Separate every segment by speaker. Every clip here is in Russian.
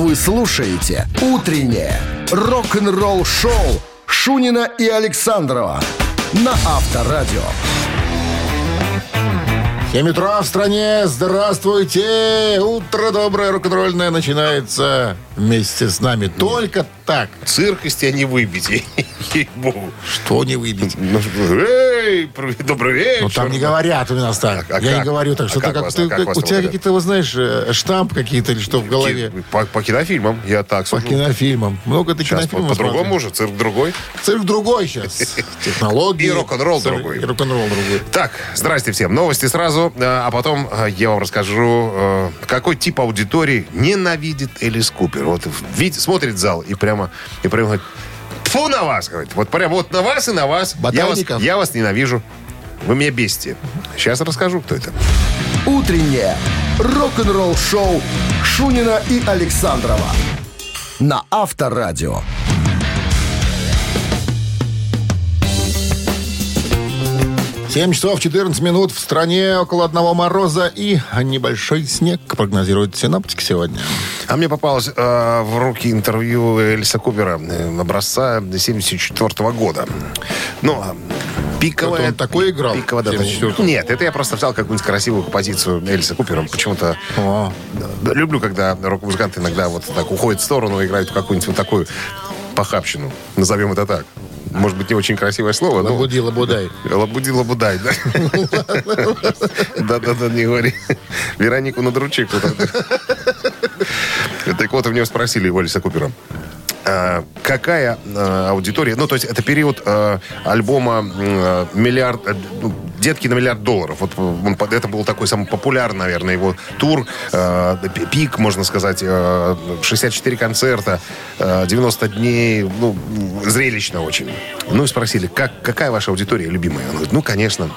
Speaker 1: Вы слушаете «Утреннее рок-н-ролл-шоу» Шунина и Александрова на Авторадио.
Speaker 2: 7 утра в стране. Здравствуйте. Утро доброе, рок-н-ролльное начинается вместе с нами. Только так.
Speaker 3: Цирк из тебя не выбить, ей-богу.
Speaker 2: Что не выбить?
Speaker 3: Ну, Эй, добрый вечер.
Speaker 2: Ну, там не говорят у нас так.
Speaker 3: А
Speaker 2: Я не говорю так.
Speaker 3: А
Speaker 2: Что
Speaker 3: как
Speaker 2: как,
Speaker 3: вас-
Speaker 2: ты,
Speaker 3: а как
Speaker 2: у тебя какие-то, вот знаешь, э, штамп какие-то или что в голове?
Speaker 3: По, по кинофильмам я так
Speaker 2: По
Speaker 3: сужу.
Speaker 2: кинофильмам. Много ты
Speaker 3: Сейчас
Speaker 2: кинофильмов
Speaker 3: по-другому уже, цирк другой.
Speaker 2: Цирк другой сейчас. Технологии.
Speaker 3: И рок-н-ролл другой.
Speaker 2: И рок-н-ролл другой.
Speaker 3: Так, здрасте всем. Новости сразу, э, а потом э, я вам расскажу, какой тип аудитории ненавидит Элис Купер. Вот видите, смотрит зал и прямо, и прямо говорит, Фу на вас, говорит. Вот прямо вот на вас и на вас. Я вас, я вас ненавижу. Вы меня бесите. Сейчас расскажу, кто это.
Speaker 1: «Утреннее рок-н-ролл-шоу» Шунина и Александрова на Авторадио.
Speaker 2: 7 часов 14 минут в стране около одного мороза и небольшой снег, прогнозируют синоптики сегодня.
Speaker 3: А мне попалось э, в руки интервью Элиса Купера э, образца 74 года. Ну, а, пиковая...
Speaker 2: Он такой играл
Speaker 3: Пиковая дата.
Speaker 2: 74-м?
Speaker 3: Нет, это я просто взял какую-нибудь красивую композицию Элиса Купера. Почему-то
Speaker 2: О.
Speaker 3: люблю, когда рок-музыканты иногда вот так уходят в сторону и играют какую-нибудь вот такую похабщину. Назовем это так. Может быть, не очень красивое слово, но...
Speaker 2: Лабуди, лабудай.
Speaker 3: Лабуди, лабудай, да. Да-да-да, не говори. Веронику надручи куда-то. Так вот, у него спросили у Алиса Купера. а, Какая а, аудитория? Ну, то есть это период а, альбома миллиард, ну, детки на миллиард долларов. Вот он это был такой самый популярный, наверное, его тур, пи- пик, можно сказать, а, 64 концерта, а, 90 дней, ну, зрелищно очень. Ну и спросили, как, какая ваша аудитория любимая? Он говорит, ну, конечно,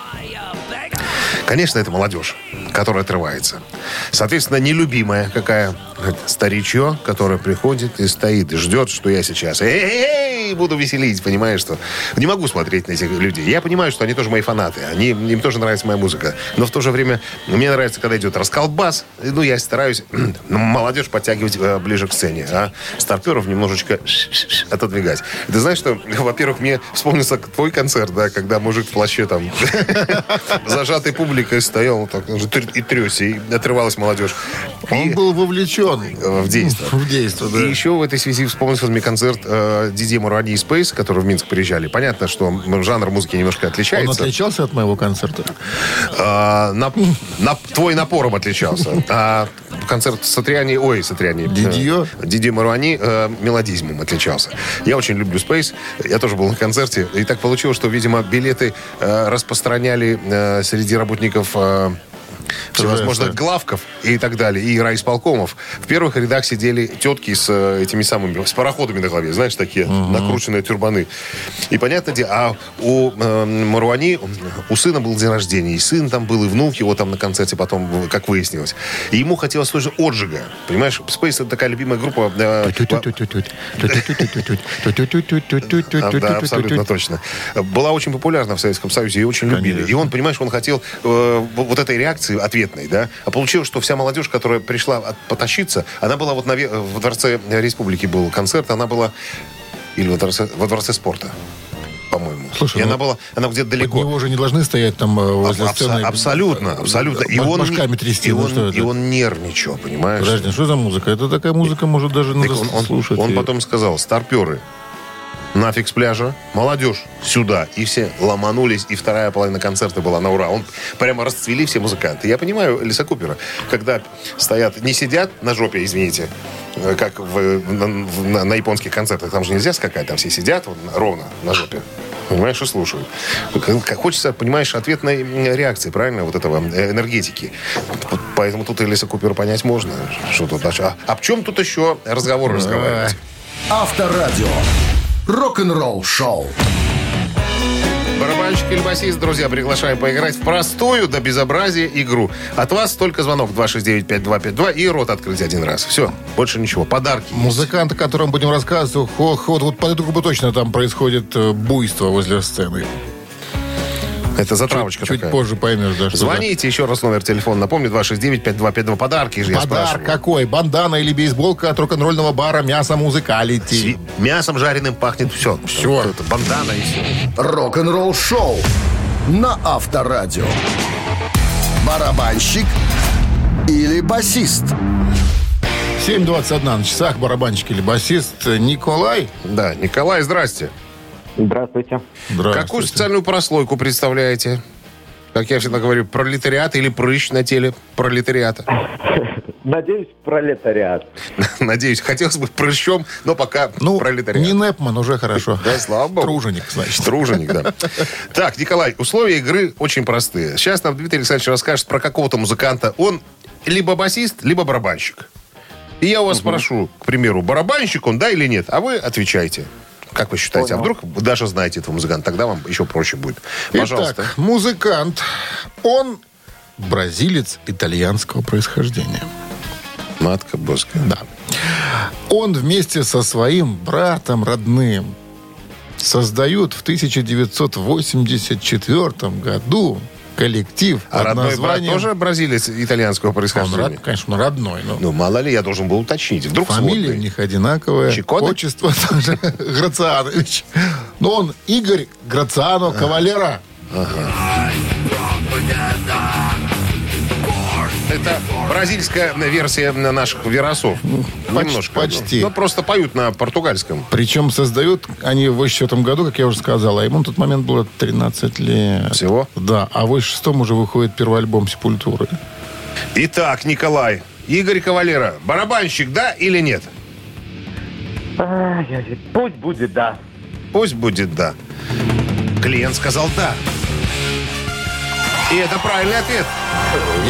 Speaker 3: Конечно, это молодежь, которая отрывается. Соответственно, нелюбимая какая старичье, которое приходит и стоит, и ждет, что я сейчас эй, буду веселить, понимаешь, что не могу смотреть на этих людей. Я понимаю, что они тоже мои фанаты, они, им тоже нравится моя музыка. Но в то же время мне нравится, когда идет расколбас. И, Ну, я стараюсь ну, молодежь подтягивать э, ближе к сцене, а старперов немножечко отодвигать. Ты знаешь, что, во-первых, мне вспомнился твой концерт, да, когда мужик в плаще там зажатой публикой стоял вот так, и трясся, и отрывалась молодежь.
Speaker 2: Он
Speaker 3: И-
Speaker 2: был вовлечен
Speaker 3: в действие.
Speaker 2: В действие, да.
Speaker 3: И еще в этой связи вспомнился мне концерт э, Диди Муради и Спейс, которые в Минск приезжали. Понятно, что жанр музыки немножко
Speaker 2: Он
Speaker 3: отличается.
Speaker 2: отличался от моего концерта?
Speaker 3: А, на- на- твой напором отличался. А концерт Сатриани, ой, Сатриани.
Speaker 2: Дидьё?
Speaker 3: э, Дидьё Маруани э, мелодизмом отличался. Я очень люблю Space. Я тоже был на концерте. И так получилось, что, видимо, билеты э, распространяли э, среди работников э, всевозможных
Speaker 2: ТВС.
Speaker 3: главков и так далее, и райисполкомов. В первых рядах сидели тетки с э, этими самыми, с пароходами на голове, знаешь, такие накрученные тюрбаны. И понятно, а у э, Маруани, у сына был день рождения, и сын там был, и внук его там на концерте потом, как выяснилось. И ему хотелось тоже отжига. Понимаешь, Space это такая любимая группа. э, Да, абсолютно точно. Была очень популярна в Советском Союзе, ее очень любили. И он, понимаешь, он хотел вот этой реакции ответной, да. А получилось, что вся молодежь, которая пришла от- потащиться, она была вот на, в Дворце Республики был концерт, она была или во Дворце, во дворце спорта, по-моему.
Speaker 2: Слушай,
Speaker 3: и
Speaker 2: ну,
Speaker 3: она была, она где-то
Speaker 2: Под
Speaker 3: далеко.
Speaker 2: него уже не должны стоять там э, возле
Speaker 3: Аб-
Speaker 2: сцены.
Speaker 3: абсо- абсолютно, абсолютно. И он,
Speaker 2: башками трясти.
Speaker 3: и,
Speaker 2: ну
Speaker 3: он,
Speaker 2: что
Speaker 3: и он нервничал, понимаешь?
Speaker 2: Подожди, что за музыка? Это такая музыка, может, даже надо
Speaker 3: он, он-
Speaker 2: слушать.
Speaker 3: он
Speaker 2: её.
Speaker 3: потом сказал, старперы, нафиг с пляжа, молодежь сюда. И все ломанулись, и вторая половина концерта была на ура. Он прямо расцвели все музыканты. Я понимаю Лиса Купера, когда стоят, не сидят на жопе, извините, э, как в- на, на- на японских концертах, там же нельзя скакать, там все сидят вот, ровно на жопе. Понимаешь, и слушают. Хочется, понимаешь, ответной реакции, правильно, вот этого э, энергетики. Поэтому тут Элиса Купера понять можно. Что тут, а, а в чем тут еще разговор разговаривать?
Speaker 1: Авторадио. Рок-н-ролл шоу.
Speaker 3: Барабанщик или басист, друзья, приглашаем поиграть в простую до безобразия игру. От вас только звонок 269-5252 и рот открыть один раз. Все, больше ничего. Подарки.
Speaker 2: Музыкант, о котором будем рассказывать, хо- хо- вот под эту группу точно там происходит э, буйство возле сцены.
Speaker 3: Это затравочка
Speaker 2: Чуть
Speaker 3: такая.
Speaker 2: позже поймешь, да, что
Speaker 3: Звоните, еще раз номер телефона. Напомню, 269-5252. Подарки же я
Speaker 2: Подарок
Speaker 3: спрашиваю.
Speaker 2: какой? Бандана или бейсболка от рок-н-ролльного бара «Мясо Музыкалити».
Speaker 3: Сви- Мясом жареным пахнет все.
Speaker 2: Всё.
Speaker 3: Это бандана и все.
Speaker 1: Рок-н-ролл шоу на Авторадио. Барабанщик или басист?
Speaker 2: 7.21 на часах, барабанщик или басист Николай.
Speaker 3: Да, Николай, здрасте.
Speaker 4: Здравствуйте.
Speaker 3: Какую
Speaker 2: Здравствуйте.
Speaker 3: социальную прослойку представляете? Как я всегда говорю, пролетариат или прыщ на теле пролетариата?
Speaker 4: Надеюсь, пролетариат.
Speaker 3: Надеюсь, хотелось бы прыщом, но пока
Speaker 2: Ну,
Speaker 3: пролетариат.
Speaker 2: не Непман, уже хорошо.
Speaker 3: Да, слава богу.
Speaker 2: Труженик, значит.
Speaker 3: Труженик, да. Так, Николай, условия игры очень простые. Сейчас нам Дмитрий Александрович расскажет про какого-то музыканта. Он либо басист, либо барабанщик. И я у вас спрошу, к примеру, барабанщик он, да или нет? А вы отвечаете. Как вы считаете? А
Speaker 4: Понял.
Speaker 3: вдруг вы даже знаете этого музыканта? Тогда вам еще проще будет. Пожалуйста.
Speaker 2: Итак, музыкант. Он бразилец итальянского происхождения.
Speaker 3: Матка Боска.
Speaker 2: Да. Он вместе со своим братом родным создают в 1984 году коллектив
Speaker 3: А родной брат
Speaker 2: названием...
Speaker 3: тоже бразилец итальянского
Speaker 2: Он,
Speaker 3: происхождения?
Speaker 2: род- конечно, он родной, но
Speaker 3: Ну, мало ли, я должен был уточнить. Вдруг
Speaker 2: фамилия у
Speaker 3: сводный.
Speaker 2: них одинаковая.
Speaker 3: Чиконе?
Speaker 2: Отчество тоже Грацианович. Но он Игорь Грациано Кавалера.
Speaker 3: Это бразильская версия наших веросов.
Speaker 2: поч-
Speaker 3: Немножко.
Speaker 2: почти.
Speaker 3: Ну, просто поют на португальском.
Speaker 2: Причем создают они в 84 году, как я уже сказал, а ему на тот момент было 13 лет.
Speaker 3: Всего?
Speaker 2: Да, а в 86 уже выходит первый альбом «Сепультуры».
Speaker 3: Итак, Николай, Игорь Кавалера, барабанщик, да или нет?
Speaker 4: Ай-яй-яй. Пусть будет да.
Speaker 3: Пусть будет да. Клиент сказал да. И это правильный ответ.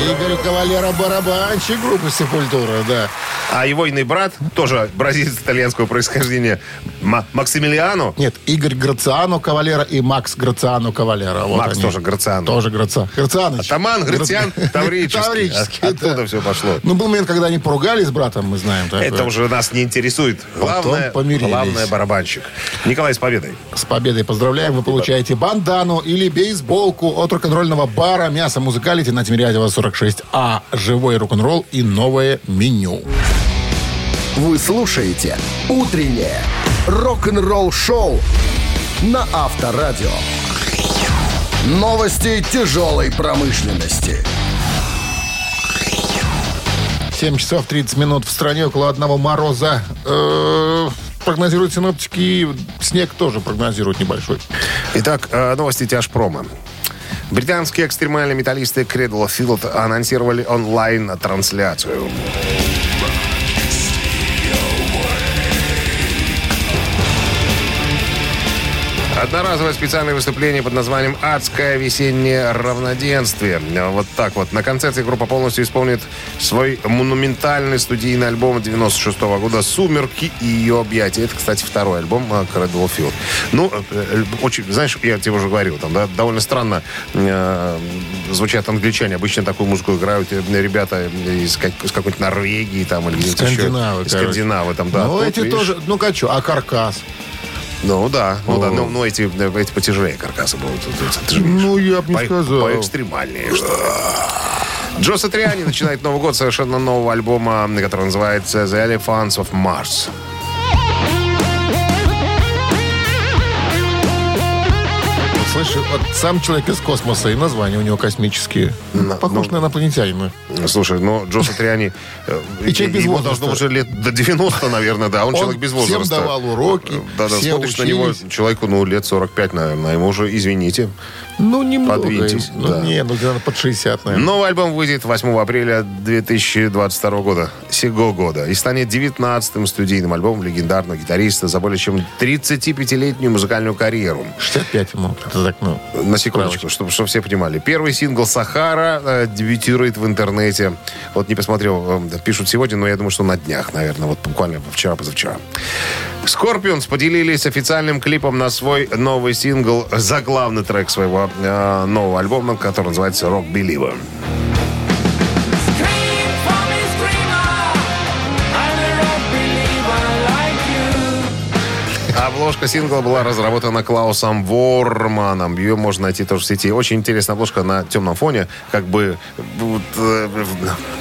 Speaker 2: Игорь Кавалера барабанщик группы «Сепультура», да.
Speaker 3: А его иный брат, тоже бразилец итальянского происхождения, Ма- Максимилиано,
Speaker 2: Нет, Игорь Грациано Кавалера и Макс Грациано Кавалера. Вот
Speaker 3: Макс
Speaker 2: они.
Speaker 3: тоже Грациано.
Speaker 2: Тоже Граца. Грацианыч.
Speaker 3: Атаман, Грациан, Таврический.
Speaker 2: Таврический,
Speaker 3: От- Оттуда
Speaker 2: да.
Speaker 3: все пошло.
Speaker 2: Ну, был момент, когда они поругались с братом, мы знаем. такое.
Speaker 3: Это уже нас не интересует. Главное, главное барабанщик. Николай, с победой.
Speaker 2: С победой поздравляем. Вы получаете бандану или бейсболку от рок-н-ролльного бара «Мясо Музыкалити» на Тимирязева 46А. Живой рок-н-ролл и новое меню.
Speaker 1: Вы слушаете «Утреннее рок-н-ролл-шоу» на Авторадио. Новости тяжелой промышленности.
Speaker 2: 7 часов 30 минут в стране, около одного мороза. Э, Прогнозируют синоптики, снег тоже прогнозируют небольшой.
Speaker 3: Итак, э, новости тяжпрома. Британские экстремальные металлисты Cradle of Field анонсировали онлайн-трансляцию. Одноразовое специальное выступление под названием «Адское весеннее равноденствие». Вот так вот. На концерте группа полностью исполнит свой монументальный студийный альбом 96 года «Сумерки и ее объятия». Это, кстати, второй альбом of Field. Ну, э, э, очень, знаешь, я тебе уже говорил, там, да, довольно странно э, звучат англичане. Обычно такую музыку играют э, ребята из, как- из какой-то Норвегии там, или где-то еще.
Speaker 2: Скандинавы.
Speaker 3: Скандинавы там, да.
Speaker 2: ну, эти
Speaker 3: видишь,
Speaker 2: тоже, ну-ка что, а каркас?
Speaker 3: Ну да, ну да,
Speaker 2: О.
Speaker 3: ну, ну, эти, э, эти потяжелее каркасы будут. Же видишь.
Speaker 2: Ну, я бы не
Speaker 3: По-
Speaker 2: сказал.
Speaker 3: Поэкстремальнее, что ли. Джо Сатриани начинает Новый год совершенно нового альбома, который называется The Elephants of Mars.
Speaker 2: Слышь, вот сам человек из космоса, и названия у него космические.
Speaker 3: На-
Speaker 2: Похож
Speaker 3: ну-
Speaker 2: на инопланетянина.
Speaker 3: Слушай, ну, Джо Сатриани... э,
Speaker 2: И человек без возраста.
Speaker 3: должно уже лет до 90, наверное, да. Он,
Speaker 2: Он
Speaker 3: человек без
Speaker 2: всем
Speaker 3: возраста.
Speaker 2: давал уроки,
Speaker 3: Да-да,
Speaker 2: все
Speaker 3: смотришь на него, человеку, ну, лет 45, наверное. Ему уже, извините.
Speaker 2: Ну, немного.
Speaker 3: Подвиньтесь,
Speaker 2: Ну,
Speaker 3: да.
Speaker 2: не, ну, где-то под 60, наверное.
Speaker 3: Новый альбом выйдет 8 апреля 2022 года, сего года, и станет 19-м студийным альбомом легендарного гитариста за более чем 35-летнюю музыкальную карьеру.
Speaker 2: 65 ему. Это так, ну,
Speaker 3: На секундочку, чтобы, чтобы все понимали. Первый сингл «Сахара» э, дебютирует в интернете. Вот не посмотрел, э, пишут сегодня, но я думаю, что на днях, наверное, вот буквально вчера-позавчера. Скорпионс поделились официальным клипом на свой новый сингл, заглавный трек своего э, нового альбома, который называется «Rock Believer». Обложка сингла была разработана Клаусом Ворманом. Ее можно найти тоже в сети. Очень интересная обложка на темном фоне. Как бы, э,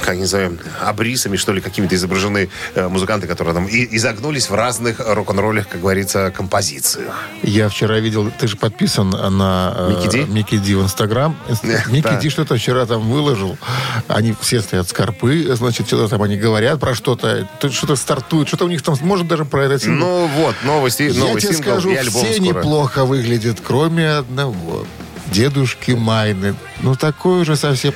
Speaker 3: как не знаю, абрисами, что ли, какими-то изображены э, музыканты, которые там и, изогнулись в разных рок-н-роллях, как говорится, композициях.
Speaker 2: Я вчера видел, ты же подписан на э,
Speaker 3: Микки Ди?
Speaker 2: Микки Ди в Инстаграм. Микки Ди что-то вчера там выложил. Они все стоят скорпы, значит, что-то там они говорят про что-то. Что-то стартует, что-то у них там, может, даже про это.
Speaker 3: Ну вот, новости,
Speaker 2: Я
Speaker 3: новый
Speaker 2: тебе
Speaker 3: сингл
Speaker 2: скажу,
Speaker 3: и альбом
Speaker 2: все
Speaker 3: скоро.
Speaker 2: неплохо выглядят, кроме одного. Дедушки Майны. Ну, такой же совсем...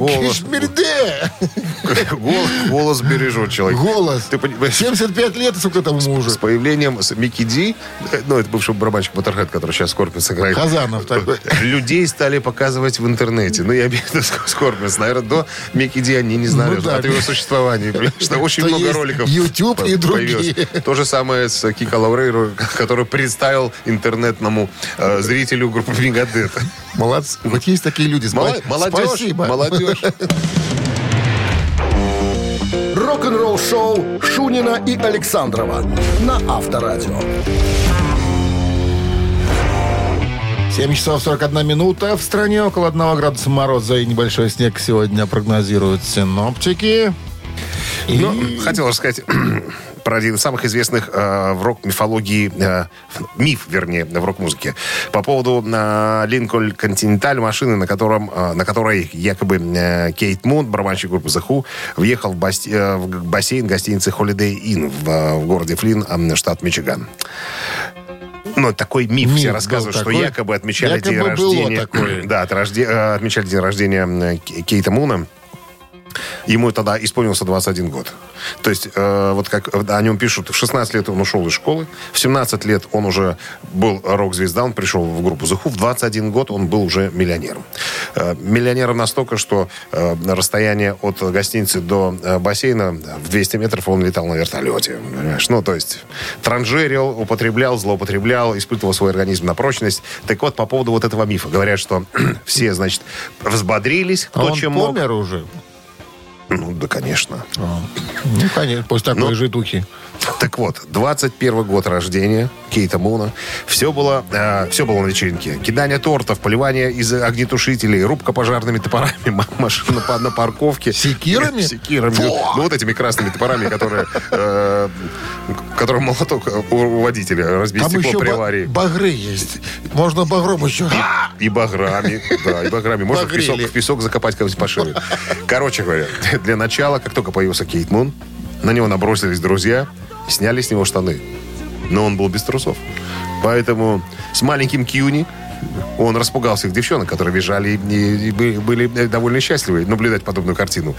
Speaker 3: Голос. Голос, голос бережет человек.
Speaker 2: Голос.
Speaker 3: Ты понимаешь,
Speaker 2: 75 лет, сколько там ему уже?
Speaker 3: с появлением с Микки Ди, э, ну, это бывший барабанщик Motorhead, который сейчас Скорпионс играет.
Speaker 2: Хазанов такой.
Speaker 3: Людей стали показывать в интернете. Ну, я имею в виду Скорпионс. Наверное, до Микки Ди они не знали
Speaker 2: Ну да.
Speaker 3: от его существования. Что очень много
Speaker 2: есть
Speaker 3: роликов
Speaker 2: YouTube и другие.
Speaker 3: появилось. То же самое с Кика Лаурейро, который представил интернетному э, зрителю группы Megadeth.
Speaker 2: Молодцы. Вот есть такие люди. Спа-
Speaker 3: Мало- Молодежь,
Speaker 2: Спасибо.
Speaker 3: молодежь.
Speaker 1: Рок-н-ролл шоу Шунина и Александрова на Авторадио.
Speaker 2: 7 часов 41 минута. В стране около 1 градуса мороза и небольшой снег сегодня прогнозируют синоптики. И-
Speaker 3: Ну, хотел рассказать про один из самых известных э, в рок-мифологии, э, миф, вернее, в рок-музыке, по поводу э, Континенталь, машины, на, котором, э, на которой якобы э, Кейт Мун, барабанщик группы The Who, въехал в, баси- э, в бассейн гостиницы Holiday Inn в, э, в городе Флинн, э, штат Мичиган. Ну, такой миф,
Speaker 2: Миф
Speaker 3: все рассказывают, что
Speaker 2: такой.
Speaker 3: якобы отмечали день
Speaker 2: Якобы было
Speaker 3: рождения.
Speaker 2: такое.
Speaker 3: Да, от рожде- э, отмечали день рождения э, Кейта Муна. Ему тогда исполнился 21 год. То есть, э, вот как о нем пишут, в 16 лет он ушел из школы, в 17 лет он уже был рок-звезда, он пришел в группу The Who, в 21 год он был уже миллионером. Э, миллионером настолько, что э, расстояние от гостиницы до э, бассейна в 200 метров он летал на вертолете. Понимаешь? Ну, то есть, транжирил, употреблял, злоупотреблял, испытывал свой организм на прочность. Так вот, по поводу вот этого мифа. Говорят, что все, значит, взбодрились,
Speaker 2: А
Speaker 3: кто
Speaker 2: он
Speaker 3: чем мог.
Speaker 2: помер уже?
Speaker 3: Ну, да, конечно.
Speaker 2: А, Ну, конечно, после такой
Speaker 3: Ну,
Speaker 2: житухи.
Speaker 3: Так вот, 21 год рождения Кейта Муна. Все было, э, все было на вечеринке. Кидание тортов, поливание из огнетушителей, рубка пожарными топорами, машина по- на парковке.
Speaker 2: Секирами?
Speaker 3: Секирами.
Speaker 2: Фу!
Speaker 3: Ну, вот этими красными топорами, которые... э, которым молоток у у водителя разбить
Speaker 2: Там
Speaker 3: стекло при аварии.
Speaker 2: багры есть. Можно багром еще.
Speaker 3: И баграми. Да, и баграми. Можно в песок, в песок закопать кого-нибудь пошире. Короче говоря, для начала, как только появился Кейт Мун, на него набросились друзья, сняли с него штаны. Но он был без трусов. Поэтому с маленьким Кьюни он распугал всех девчонок, которые бежали и, и были, были довольно счастливы наблюдать подобную картину.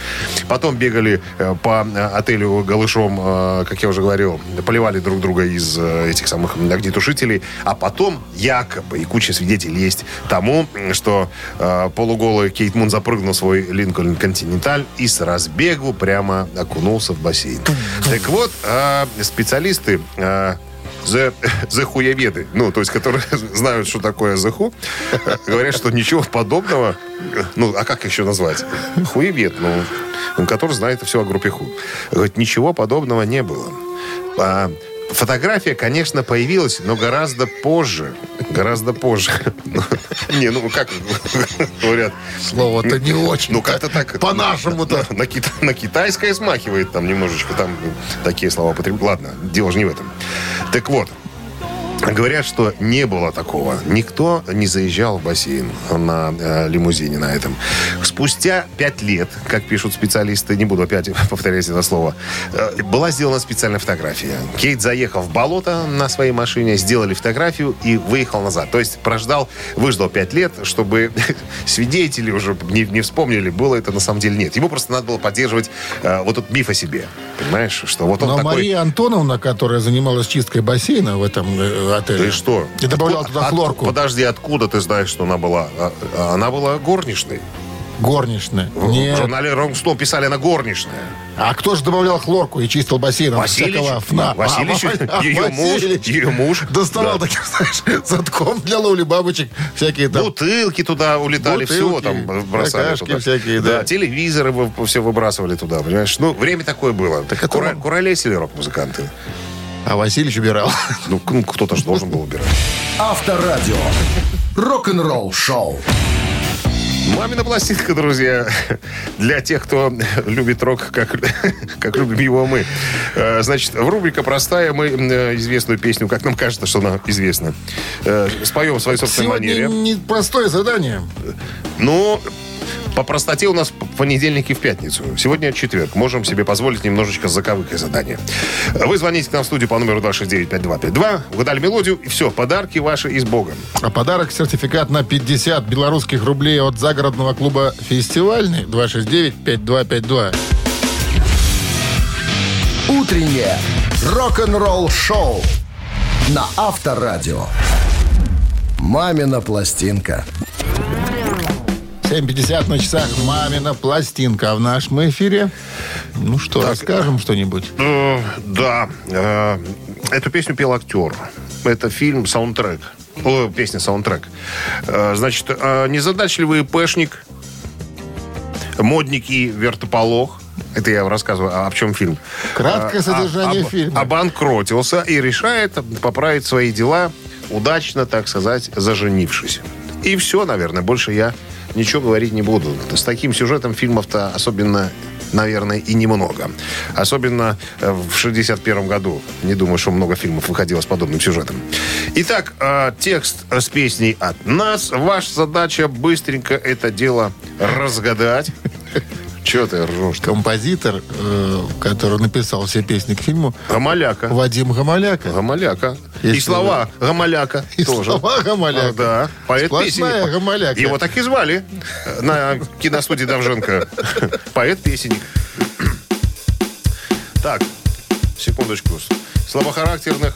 Speaker 3: Потом бегали э, по э, отелю голышом, э, как я уже говорил, поливали друг друга из э, этих самых огнетушителей. А потом якобы, и куча свидетелей есть тому, что э, полуголый Кейт Мун запрыгнул в свой Линкольн Континенталь и с разбегу прямо окунулся в бассейн. Так вот, э, специалисты э, за, за хуеведы, ну, то есть, которые знают, что такое за ху, говорят, что ничего подобного, ну, а как еще назвать? Хуевед, ну, который знает все о группе ху. Говорит, ничего подобного не было. А, Фотография, конечно, появилась, но гораздо позже. Гораздо позже. Не, ну как говорят.
Speaker 2: Слово-то не очень.
Speaker 3: Ну как-то так.
Speaker 2: По-нашему-то.
Speaker 3: На китайское смахивает там немножечко. Там такие слова потребляют. Ладно, дело же не в этом. Так вот, Говорят, что не было такого. Никто не заезжал в бассейн на э, лимузине на этом. Спустя пять лет, как пишут специалисты, не буду опять повторять это слово, э, была сделана специальная фотография. Кейт заехал в болото на своей машине, сделали фотографию и выехал назад. То есть прождал, выждал пять лет, чтобы свидетели уже не, не вспомнили, было это на самом деле нет. Ему просто надо было поддерживать э, вот этот миф о себе. Понимаешь, что вот он
Speaker 2: Но
Speaker 3: такой...
Speaker 2: Мария Антоновна, которая занималась чисткой бассейна в этом отеле.
Speaker 3: Ты что?
Speaker 2: И добавляла
Speaker 3: Откуда-
Speaker 2: туда
Speaker 3: от-
Speaker 2: хлорку.
Speaker 3: подожди, откуда ты знаешь, что она была? А- а Она была горничной.
Speaker 2: Горничная.
Speaker 3: В
Speaker 2: Нет.
Speaker 3: журнале Rolling Stone писали, она горничная.
Speaker 2: А кто же добавлял хлорку и чистил бассейн? от
Speaker 3: Василич,
Speaker 2: фна?
Speaker 3: Василич,
Speaker 2: А,
Speaker 3: ее муж, ее муж.
Speaker 2: Доставал
Speaker 3: Да.
Speaker 2: таким, знаешь, затком для ловли бабочек. Всякие там.
Speaker 3: Бутылки туда улетали, все
Speaker 2: Бутылки,
Speaker 3: там бросали туда.
Speaker 2: всякие, да.
Speaker 3: телевизоры вы- все выбрасывали туда, понимаешь? Ну, время такое было.
Speaker 2: Так это
Speaker 3: Кура-
Speaker 2: он-
Speaker 3: Куролесили рок-музыканты.
Speaker 2: А Васильевич убирал.
Speaker 3: Ну, ну, кто-то же должен был убирать.
Speaker 1: Авторадио. Рок-н-ролл шоу.
Speaker 3: Мамина пластинка, друзья, для тех, кто любит рок, как, как любим его мы. Э, Значит, в рубрика простая. Мы э, известную песню, как нам кажется, что она известна, э, споем в своей собственной
Speaker 2: Сегодня
Speaker 3: манере.
Speaker 2: непростое задание.
Speaker 3: Ну, по простоте у нас п- понедельник и в пятницу. Сегодня четверг. Можем себе позволить немножечко заковыкой задание. Вы звоните к нам в студию по номеру 269-5252, угадали мелодию, и все, подарки ваши и с Богом.
Speaker 2: А подарок сертификат на 50 белорусских рублей от загородного клуба «Фестивальный» 269-5252.
Speaker 1: Утреннее рок-н-ролл шоу на Авторадио. Мамина пластинка.
Speaker 2: 7.50 на часах «Мамина пластинка». А в нашем эфире, ну что, расскажем что-нибудь?
Speaker 3: Э, Да, э, эту песню пел актер. Это фильм саундтрек. О, песня саундтрек. Э, Значит, э, незадачливый пэшник, модники, вертополох. Это я рассказываю, а в чем фильм.
Speaker 2: Краткое
Speaker 3: А,
Speaker 2: содержание
Speaker 3: об-
Speaker 2: фильма.
Speaker 3: Обанкротился и решает поправить свои дела, удачно, так сказать, заженившись. И все, наверное, больше я ничего говорить не буду. С таким сюжетом фильмов-то особенно, наверное, и немного. Особенно э, в 61 году. Не думаю, что много фильмов выходило с подобным сюжетом. Итак, э, текст с песней от нас. Ваша задача быстренько это дело разгадать. Чего ты ржешь?
Speaker 2: Композитор, э, который написал все песни к фильму,
Speaker 3: Гамаляка.
Speaker 2: Вадим Гамаляка.
Speaker 3: Гамаляка. И слова Гамаляка
Speaker 2: И
Speaker 3: тоже.
Speaker 2: слова Гамаляка.
Speaker 3: А, да. Поэт
Speaker 2: Сплошная
Speaker 3: песенник.
Speaker 2: Гамаляка.
Speaker 3: Его так и звали на киностудии Давженко. Поэт-песенник. Так, секундочку. Слабохарактерных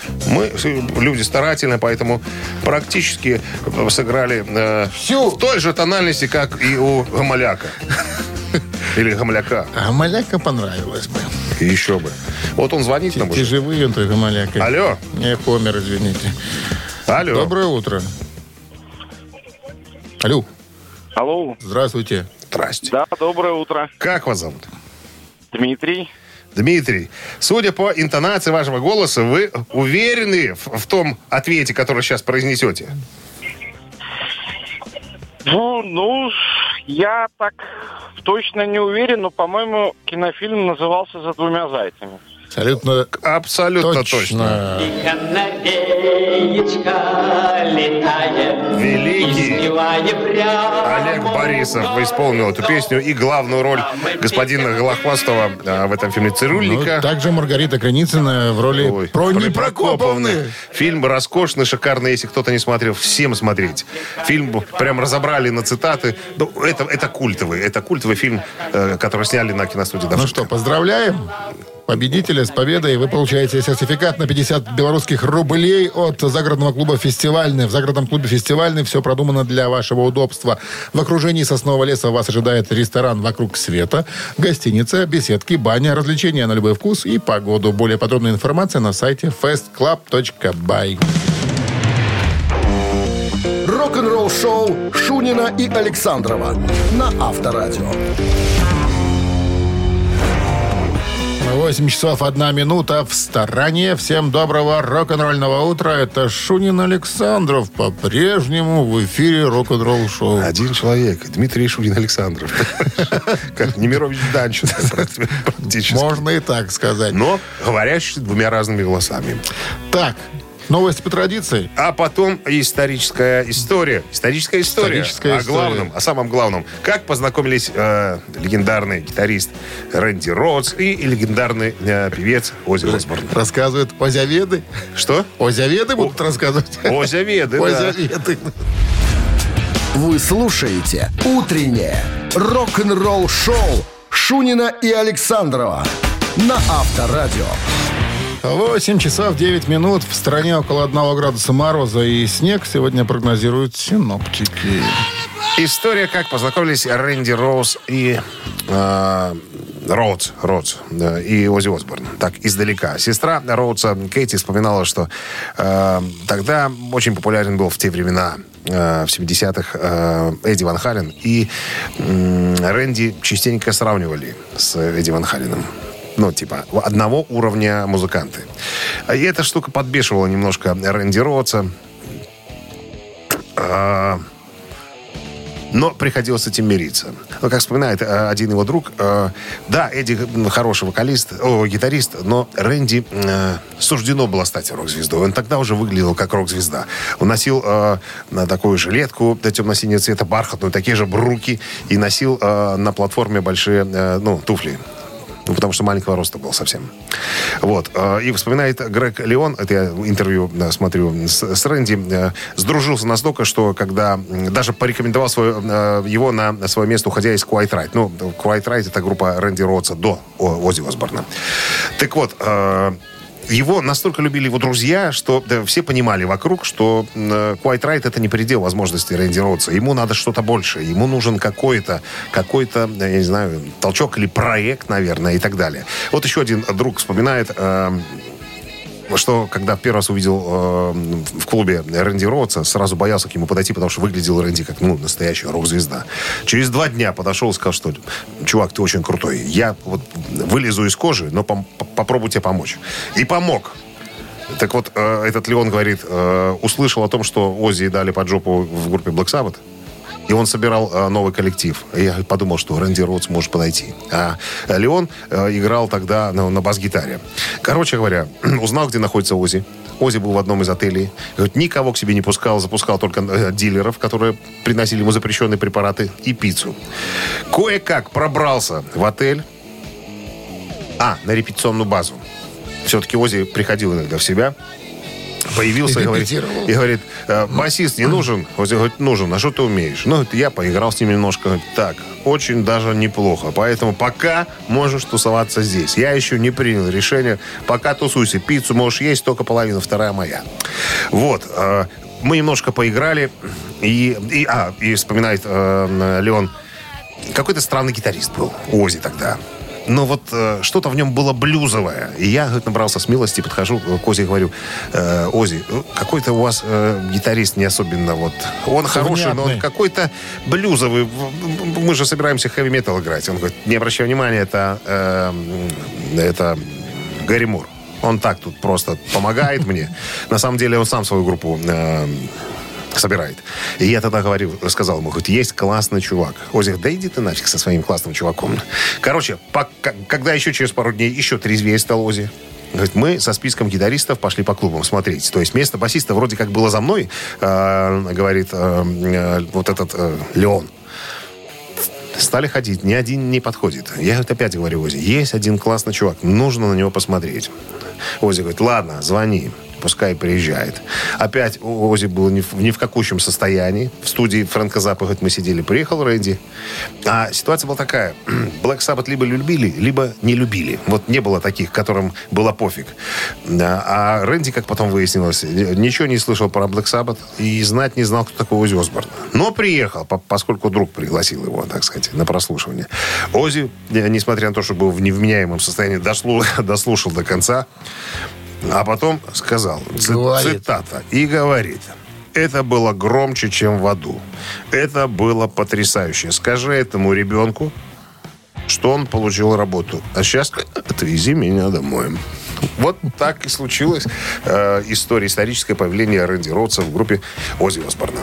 Speaker 3: Мы э, люди старательные, поэтому практически э, сыграли э,
Speaker 2: Всю.
Speaker 3: в той же тональности, как и у Гамаляка. Или Гамаляка.
Speaker 2: А Гамаляка понравилось бы.
Speaker 3: И еще бы. Вот он звонит нам
Speaker 2: Ты
Speaker 3: уже.
Speaker 2: живые, он той Гамаляка.
Speaker 3: Алло.
Speaker 2: Не, помер, извините.
Speaker 3: Алло.
Speaker 2: Доброе утро. Алло,
Speaker 5: Алло.
Speaker 2: здравствуйте.
Speaker 3: Здрасте.
Speaker 5: Да, доброе утро.
Speaker 3: Как вас зовут?
Speaker 5: Дмитрий.
Speaker 3: Дмитрий, судя по интонации вашего голоса, вы уверены в, в том ответе, который сейчас произнесете?
Speaker 5: Ну, ну, я так точно не уверен, но, по-моему, кинофильм назывался «За двумя зайцами».
Speaker 2: Абсолютно
Speaker 3: Абсолютно точно.
Speaker 2: точно.
Speaker 3: Великий
Speaker 6: Олег
Speaker 3: Олег Борисов исполнил эту песню и главную роль господина Голохвастова а, в этом фильме
Speaker 2: Ну,
Speaker 3: «Цирюльника».
Speaker 2: также Маргарита Краницына в роли
Speaker 3: Ой,
Speaker 2: про
Speaker 3: про
Speaker 2: Непрокоповны.
Speaker 3: Фильм роскошный, шикарный. Если кто-то не смотрел, всем смотреть. Фильм прям разобрали на цитаты. Ну, это, это культовый. Это культовый фильм, э, который сняли на киностудии.
Speaker 2: Ну что, поздравляем победителя с победой. Вы получаете сертификат на 50 белорусских рублей от загородного клуба «Фестивальный». В загородном клубе «Фестивальный» все продумано для вашего удобства. В окружении соснового леса вас ожидает ресторан «Вокруг света», гостиница, беседки, баня, развлечения на любой вкус и погоду. Более подробная информация на сайте festclub.by.
Speaker 1: Рок-н-ролл шоу Шунина и Александрова на Авторадио.
Speaker 2: 8 часов 1 минута в стороне. Всем доброго рок-н-ролльного утра. Это Шунин Александров. По-прежнему в эфире рок-н-ролл шоу.
Speaker 3: Один человек. Дмитрий Шурин Александров. Как Немирович Данчин. практически.
Speaker 2: Можно и так сказать.
Speaker 3: Но говорящий двумя разными голосами.
Speaker 2: Так, новости по традиции.
Speaker 3: А потом историческая история. Историческая история.
Speaker 2: Историческая
Speaker 3: о
Speaker 2: история.
Speaker 3: главном, о самом главном. Как познакомились э, легендарный гитарист Рэнди Роудс и легендарный э, певец Оззи Осборн.
Speaker 2: Рассказывают озяведы.
Speaker 3: Что?
Speaker 2: Озяведы будут рассказывать.
Speaker 3: Озяведы, да.
Speaker 2: Озяведы.
Speaker 1: Вы слушаете «Утреннее рок-н-ролл-шоу» Шунина и Александрова на Авторадио.
Speaker 2: 8 часов 9 минут. В стране около 1 градуса мороза и снег сегодня прогнозируют синоптики.
Speaker 3: История, как познакомились Рэнди Роуз и э, Роудс, Роудс да, и Оззи Осборн. Так, издалека. Сестра Роудса Кейти вспоминала, что э, тогда очень популярен был в те времена, э, в 70-х, э, Эдди Ван Хален. И Рэнди частенько сравнивали с Эдди Ван Халеном. Ну, типа, одного уровня музыканты. И эта штука подбешивала немножко Рэнди Роудса. А, но приходилось с этим мириться. Ну, как вспоминает э, один его друг, э, да, Эдди хороший вокалист, о, гитарист, но Рэнди э, суждено было стать рок-звездой. Он тогда уже выглядел как рок-звезда. Он носил на такую жилетку да, темно-синего цвета, бархатную, такие же бруки, и носил на платформе большие, ну, туфли. Ну, потому что маленького роста был совсем. Вот. э, И вспоминает Грег Леон, это я интервью смотрю с, Рэнди, э, сдружился настолько, что когда даже порекомендовал свое, э, его на свое место, уходя из Quiet Right. Ну, Quiet Right это группа Рэнди Роудса до О- Оззи Осборна. Так вот, его настолько любили его друзья, что да, все понимали вокруг, что э, Quite это не предел возможностей Рэнди Роудса. Ему надо что-то большее. Ему нужен какой-то, какой-то, я не знаю, толчок или проект, наверное, и так далее. Вот еще один друг вспоминает, э, что когда первый раз увидел э, в клубе Рэнди Роудса, сразу боялся к нему подойти, потому что выглядел Рэнди как ну, настоящая рок-звезда. Через два дня подошел и сказал, что чувак, ты очень крутой. Я вот вылезу из кожи, но пом- попробую тебе помочь. И помог. Так вот, э, этот Леон говорит, э, услышал о том, что Оззи дали под жопу в группе Black Sabbath, и он собирал э, новый коллектив. И я подумал, что Рэнди Роудс может подойти. А Леон э, играл тогда на, на бас-гитаре. Короче говоря, узнал, где находится Оззи. Оззи был в одном из отелей. Говорит, никого к себе не пускал, запускал только э, дилеров, которые приносили ему запрещенные препараты и пиццу. Кое-как пробрался в отель. А, на репетиционную базу. Все-таки Оззи приходил иногда в себя. Появился и говорит, и говорит, «Э, басист не нужен? Оззи говорит, нужен. А что ты умеешь? Ну, я поиграл с ним немножко. Говорит, Так, очень даже неплохо. Поэтому пока можешь тусоваться здесь. Я еще не принял решение. Пока тусуйся. Пиццу можешь есть, только половина, вторая моя. Вот. э, Мы немножко поиграли. И, и, а, и вспоминает э, Леон, какой-то странный гитарист был Ози тогда. Но вот э, что-то в нем было блюзовое. И я говорит, набрался смелости, подхожу к Ози и говорю, э, Ози, э, какой-то у вас э, гитарист не особенно вот... Он хороший, но он
Speaker 2: Внятный.
Speaker 3: какой-то блюзовый. Мы же собираемся хэви-метал играть. Он говорит, не обращай внимания, это, э, это Гэри Мур. Он так тут просто помогает мне. На самом деле он сам свою группу э, собирает. И я тогда говорил, сказал ему, говорит, есть классный чувак. Ози, да иди ты нафиг со своим классным чуваком. Короче, пока- когда еще через пару дней еще трезвее стал Ози, Говорит, мы со списком гитаристов пошли по клубам смотреть. То есть место басиста вроде как было за мной, э, говорит э, э, вот этот э, Леон. Стали ходить, ни один не подходит. Я вот опять говорю Ози, есть один классный чувак, нужно на него посмотреть. Ози говорит, ладно, звони, пускай приезжает. Опять Ози был ни в, ни в какущем состоянии. В студии Фрэнка Заппа, говорит, мы сидели, приехал Рэнди. А ситуация была такая, Black Sabbath либо любили, либо не любили. Вот не было таких, которым было пофиг. А Рэнди, как потом выяснилось, ничего не слышал про Black Sabbath и знать не знал, кто такой Ози Осборн. Но приехал, по- поскольку друг пригласил его, так сказать, на прослушивание. Ози, несмотря на то, что был в невменяемом состоянии, дослу- дослушал до конца, а потом сказал,
Speaker 2: Говорит.
Speaker 3: цитата, и говорит, это было громче, чем в аду. Это было потрясающе. Скажи этому ребенку, что он получил работу. А сейчас отвези меня домой. Вот так и случилось. Э, история, историческое появление Рэнди Роудса в группе Ози Осборна.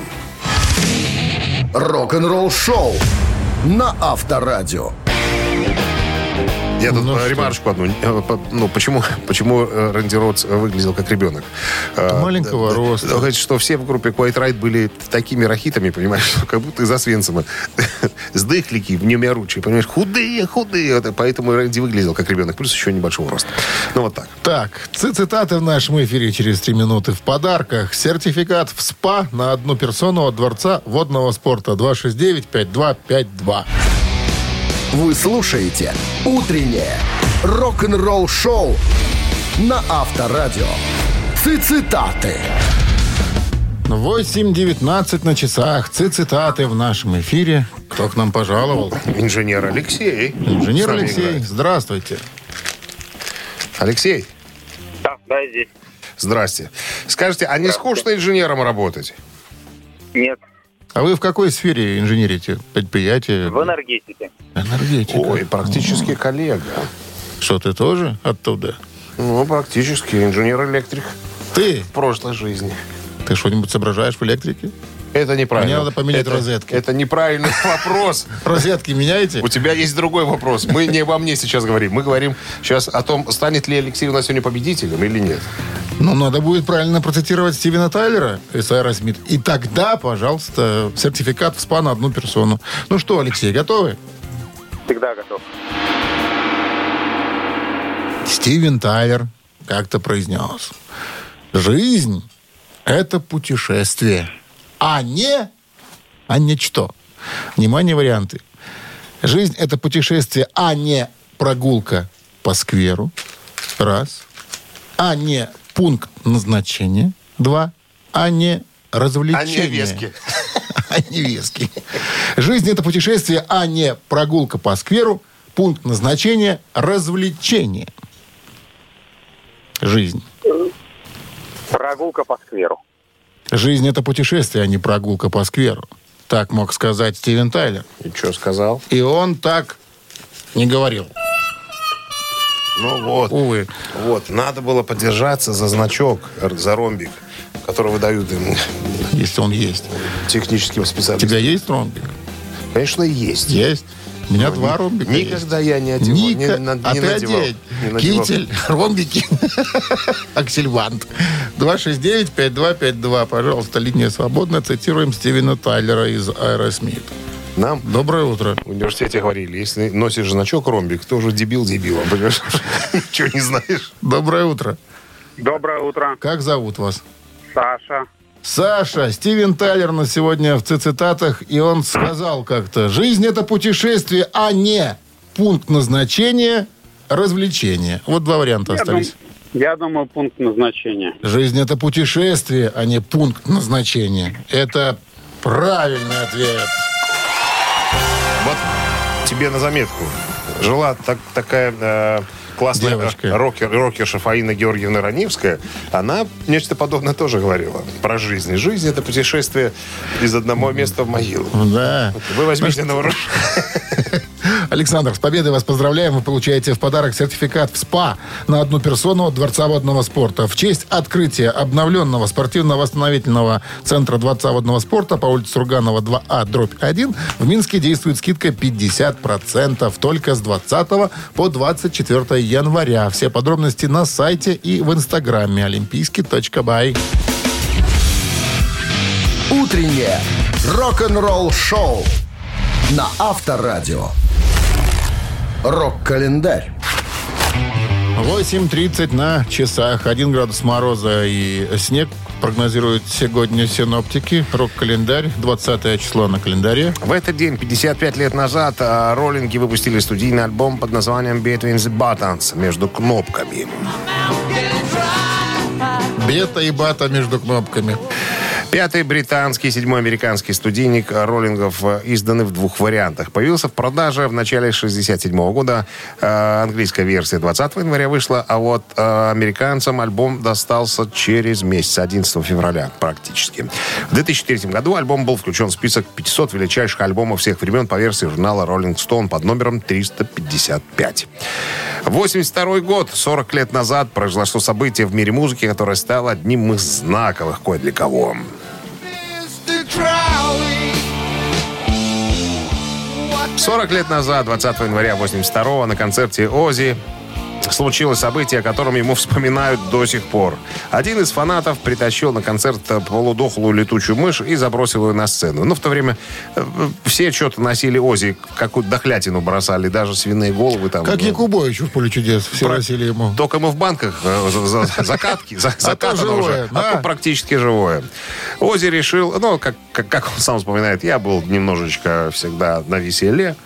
Speaker 1: Рок-н-ролл шоу на Авторадио.
Speaker 3: Я тут
Speaker 2: Ну
Speaker 3: ремарочку одну. Э, Ну, почему, почему э, Рэнди Ротс выглядел как ребенок? Э,
Speaker 2: маленького роста.
Speaker 3: да, говорит, что все в группе Quiet Riot были такими рахитами, понимаешь, что как будто из Освенцима. Сдыхлики, внемяручие, понимаешь, худые, худые. Поэтому Рэнди выглядел как ребенок, плюс еще небольшого роста. Ну, вот так.
Speaker 2: Так, ци- цитаты в нашем эфире через три минуты. В подарках сертификат в СПА на одну персону от Дворца водного спорта 269-5252.
Speaker 1: Вы слушаете «Утреннее рок-н-ролл-шоу» на Авторадио. Цитаты.
Speaker 2: 8.19 на часах. Ци- Цитаты в нашем эфире. Кто к нам пожаловал?
Speaker 3: Инженер Алексей.
Speaker 2: Инженер Алексей,
Speaker 3: играет.
Speaker 2: здравствуйте.
Speaker 3: Алексей,
Speaker 5: Да, да, здесь.
Speaker 3: здрасте. Скажите, а не скучно инженером работать?
Speaker 5: Нет,
Speaker 2: А вы в какой сфере инженерите? Предприятие?
Speaker 5: в энергетике.
Speaker 2: Энергетика.
Speaker 3: Ой, практически коллега.
Speaker 2: Что, ты тоже оттуда?
Speaker 3: Ну, практически инженер-электрик
Speaker 2: Ты?
Speaker 3: в прошлой жизни.
Speaker 2: Ты что-нибудь соображаешь в электрике?
Speaker 3: Это неправильно.
Speaker 2: Мне надо поменять
Speaker 3: это,
Speaker 2: розетки.
Speaker 3: Это неправильный вопрос.
Speaker 2: Розетки меняете?
Speaker 3: У тебя есть другой вопрос. Мы не обо мне сейчас говорим. Мы говорим сейчас о том, станет ли Алексей у нас сегодня победителем или нет.
Speaker 2: Ну, надо будет правильно процитировать Стивена Тайлера из Аэросмит. И тогда, пожалуйста, сертификат в СПА на одну персону. Ну что, Алексей, готовы?
Speaker 5: Всегда готов.
Speaker 2: Стивен Тайлер как-то произнес. Жизнь – это путешествие, а не, а не что. Внимание, варианты. Жизнь – это путешествие, а не прогулка по скверу. Раз. А не пункт назначения. Два. А не развлечение.
Speaker 3: А не вески.
Speaker 2: А не вески. Жизнь – это путешествие, а не прогулка по скверу. Пункт назначения – развлечение. Жизнь.
Speaker 5: Прогулка по скверу.
Speaker 2: Жизнь – это путешествие, а не прогулка по скверу. Так мог сказать Стивен Тайлер.
Speaker 3: И что сказал?
Speaker 2: И он так не говорил.
Speaker 3: Ну вот.
Speaker 2: Увы.
Speaker 3: Вот. Надо было подержаться за значок, за ромбик, который выдают им
Speaker 2: Если он есть.
Speaker 3: техническим
Speaker 2: У
Speaker 3: специалистам.
Speaker 2: тебя есть ромбик?
Speaker 3: Конечно, есть.
Speaker 2: Есть. У меня два ромбика есть.
Speaker 3: Никогда я не одевал.
Speaker 2: Ника...
Speaker 3: не, на-
Speaker 2: а
Speaker 3: не
Speaker 2: ты
Speaker 3: надевал.
Speaker 2: одень.
Speaker 3: Не надевал.
Speaker 2: Китель, ромбики, аксельвант. 269-5252. Пожалуйста, линия свободна. Цитируем Стивена Тайлера из Аэросмит.
Speaker 3: Нам
Speaker 2: Доброе утро.
Speaker 3: в университете говорили, если носишь значок ромбик, то уже дебил дебилом, понимаешь? Ничего не знаешь.
Speaker 2: Доброе утро.
Speaker 5: Доброе утро,
Speaker 2: Как зовут вас?
Speaker 5: Саша.
Speaker 2: Саша, Стивен Тайлер на сегодня в цитатах, и он сказал как-то, жизнь это путешествие, а не пункт назначения, развлечение. Вот два варианта остались.
Speaker 5: Я думаю, пункт назначения.
Speaker 2: Жизнь это путешествие, а не пункт назначения. Это правильный ответ.
Speaker 3: Вот тебе на заметку. Жила так- такая э, классная
Speaker 2: Девочка.
Speaker 3: э, рокер, рокерша Фаина Георгиевна Раневская. Она нечто подобное тоже говорила про жизнь. Жизнь – это путешествие из одного места в могилу.
Speaker 2: Да.
Speaker 3: Вы возьмите на вооружение.
Speaker 2: Александр, с победой вас поздравляем. Вы получаете в подарок сертификат в СПА на одну персону от Дворца водного спорта. В честь открытия обновленного спортивно-восстановительного центра Дворца водного спорта по улице Сурганова 2А, дробь 1, в Минске действует скидка 50% только с 20 по 24 января. Все подробности на сайте и в инстаграме олимпийский.бай.
Speaker 1: Утреннее рок-н-ролл-шоу на Авторадио. Рок-календарь.
Speaker 2: 8.30 на часах. 1 градус мороза и снег прогнозируют сегодня синоптики. Рок-календарь. 20 число на календаре.
Speaker 3: В этот день, 55 лет назад, э, роллинги выпустили студийный альбом под названием «Between the Buttons» между кнопками.
Speaker 2: Бета и бата между кнопками.
Speaker 3: Пятый британский, седьмой американский студийник роллингов э, изданы в двух вариантах. Появился в продаже в начале 67 года. Э, английская версия 20 января вышла, а вот э, американцам альбом достался через месяц, 11 февраля практически. В 2003 году альбом был включен в список 500 величайших альбомов всех времен по версии журнала Rolling Stone под номером 355. 82 год, 40 лет назад, произошло событие в мире музыки, которое стало одним из знаковых кое для кого. 40 лет назад, 20 января 82 на концерте Ози случилось событие, о котором ему вспоминают до сих пор. Один из фанатов притащил на концерт полудохлую летучую мышь и забросил ее на сцену. Ну, в то время э, все что-то носили Ози, какую-то дохлятину бросали, даже свиные головы там.
Speaker 2: Как Якубовичу в поле чудес. Все
Speaker 3: Про-
Speaker 2: носили ему.
Speaker 3: Только мы в банках э, за- за- закатки, за- закатано уже, а то практически живое. Ози решил, ну, как он сам вспоминает, я был немножечко всегда на веселе,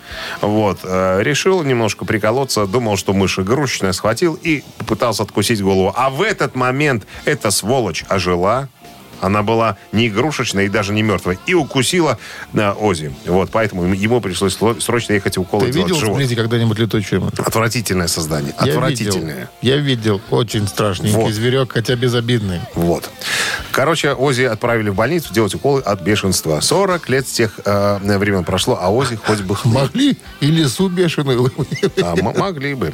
Speaker 3: вот, э, решил немножко приколоться, думал, что мышь игрушечная, схватил и попытался откусить голову. А в этот момент эта сволочь ожила, она была не игрушечная и даже не мертвая. И укусила э, Ози. Вот, поэтому ему- пришлось срочно ехать уколы
Speaker 2: Ты видел вблизи когда-нибудь летучую мышь?
Speaker 3: Отвратительное создание.
Speaker 2: Я
Speaker 3: Отвратительное.
Speaker 2: видел. Я видел. Очень страшненький
Speaker 3: Вот.
Speaker 2: зверек, хотя безобидный.
Speaker 3: Вот. Короче, Ози отправили в больницу делать уколы от бешенства. 40 лет с тех э, времен прошло, а Ози хоть бы.
Speaker 2: Могли и лесу бешеную.
Speaker 3: А, могли бы.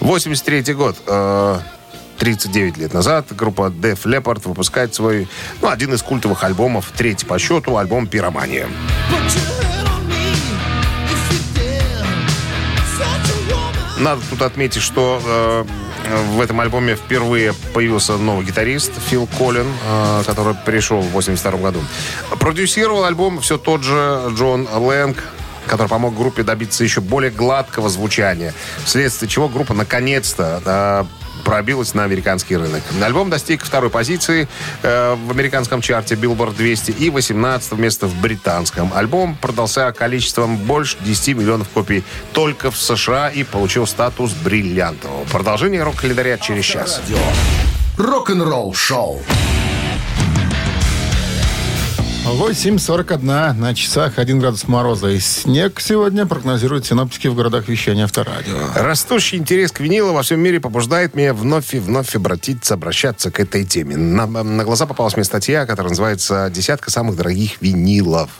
Speaker 3: 83 год. э, 39 лет назад группа Def Leppard выпускает свой, ну, один из культовых альбомов, третий по счету, альбом «Пиромания». Надо тут отметить, что э, в этом альбоме впервые появился новый гитарист Фил Коллин, э, который пришел в 82 году. Продюсировал альбом все тот же Джон Лэнг, который помог группе добиться еще более гладкого звучания, вследствие чего группа наконец-то э, пробилась на американский рынок. Альбом достиг второй позиции э, в американском чарте Billboard 200 и 18 место в британском. Альбом продался количеством больше 10 миллионов копий только в США и получил статус бриллиантового. Продолжение рок-календаря через час.
Speaker 1: Рок-н-ролл шоу.
Speaker 2: 8.41 на часах 1 градус мороза и снег сегодня прогнозируют синоптики в городах вещания Авторадио.
Speaker 3: Растущий интерес к винилу во всем мире побуждает меня вновь и вновь обратиться, обращаться к этой теме. На, на глаза попалась мне статья, которая называется «Десятка самых дорогих винилов».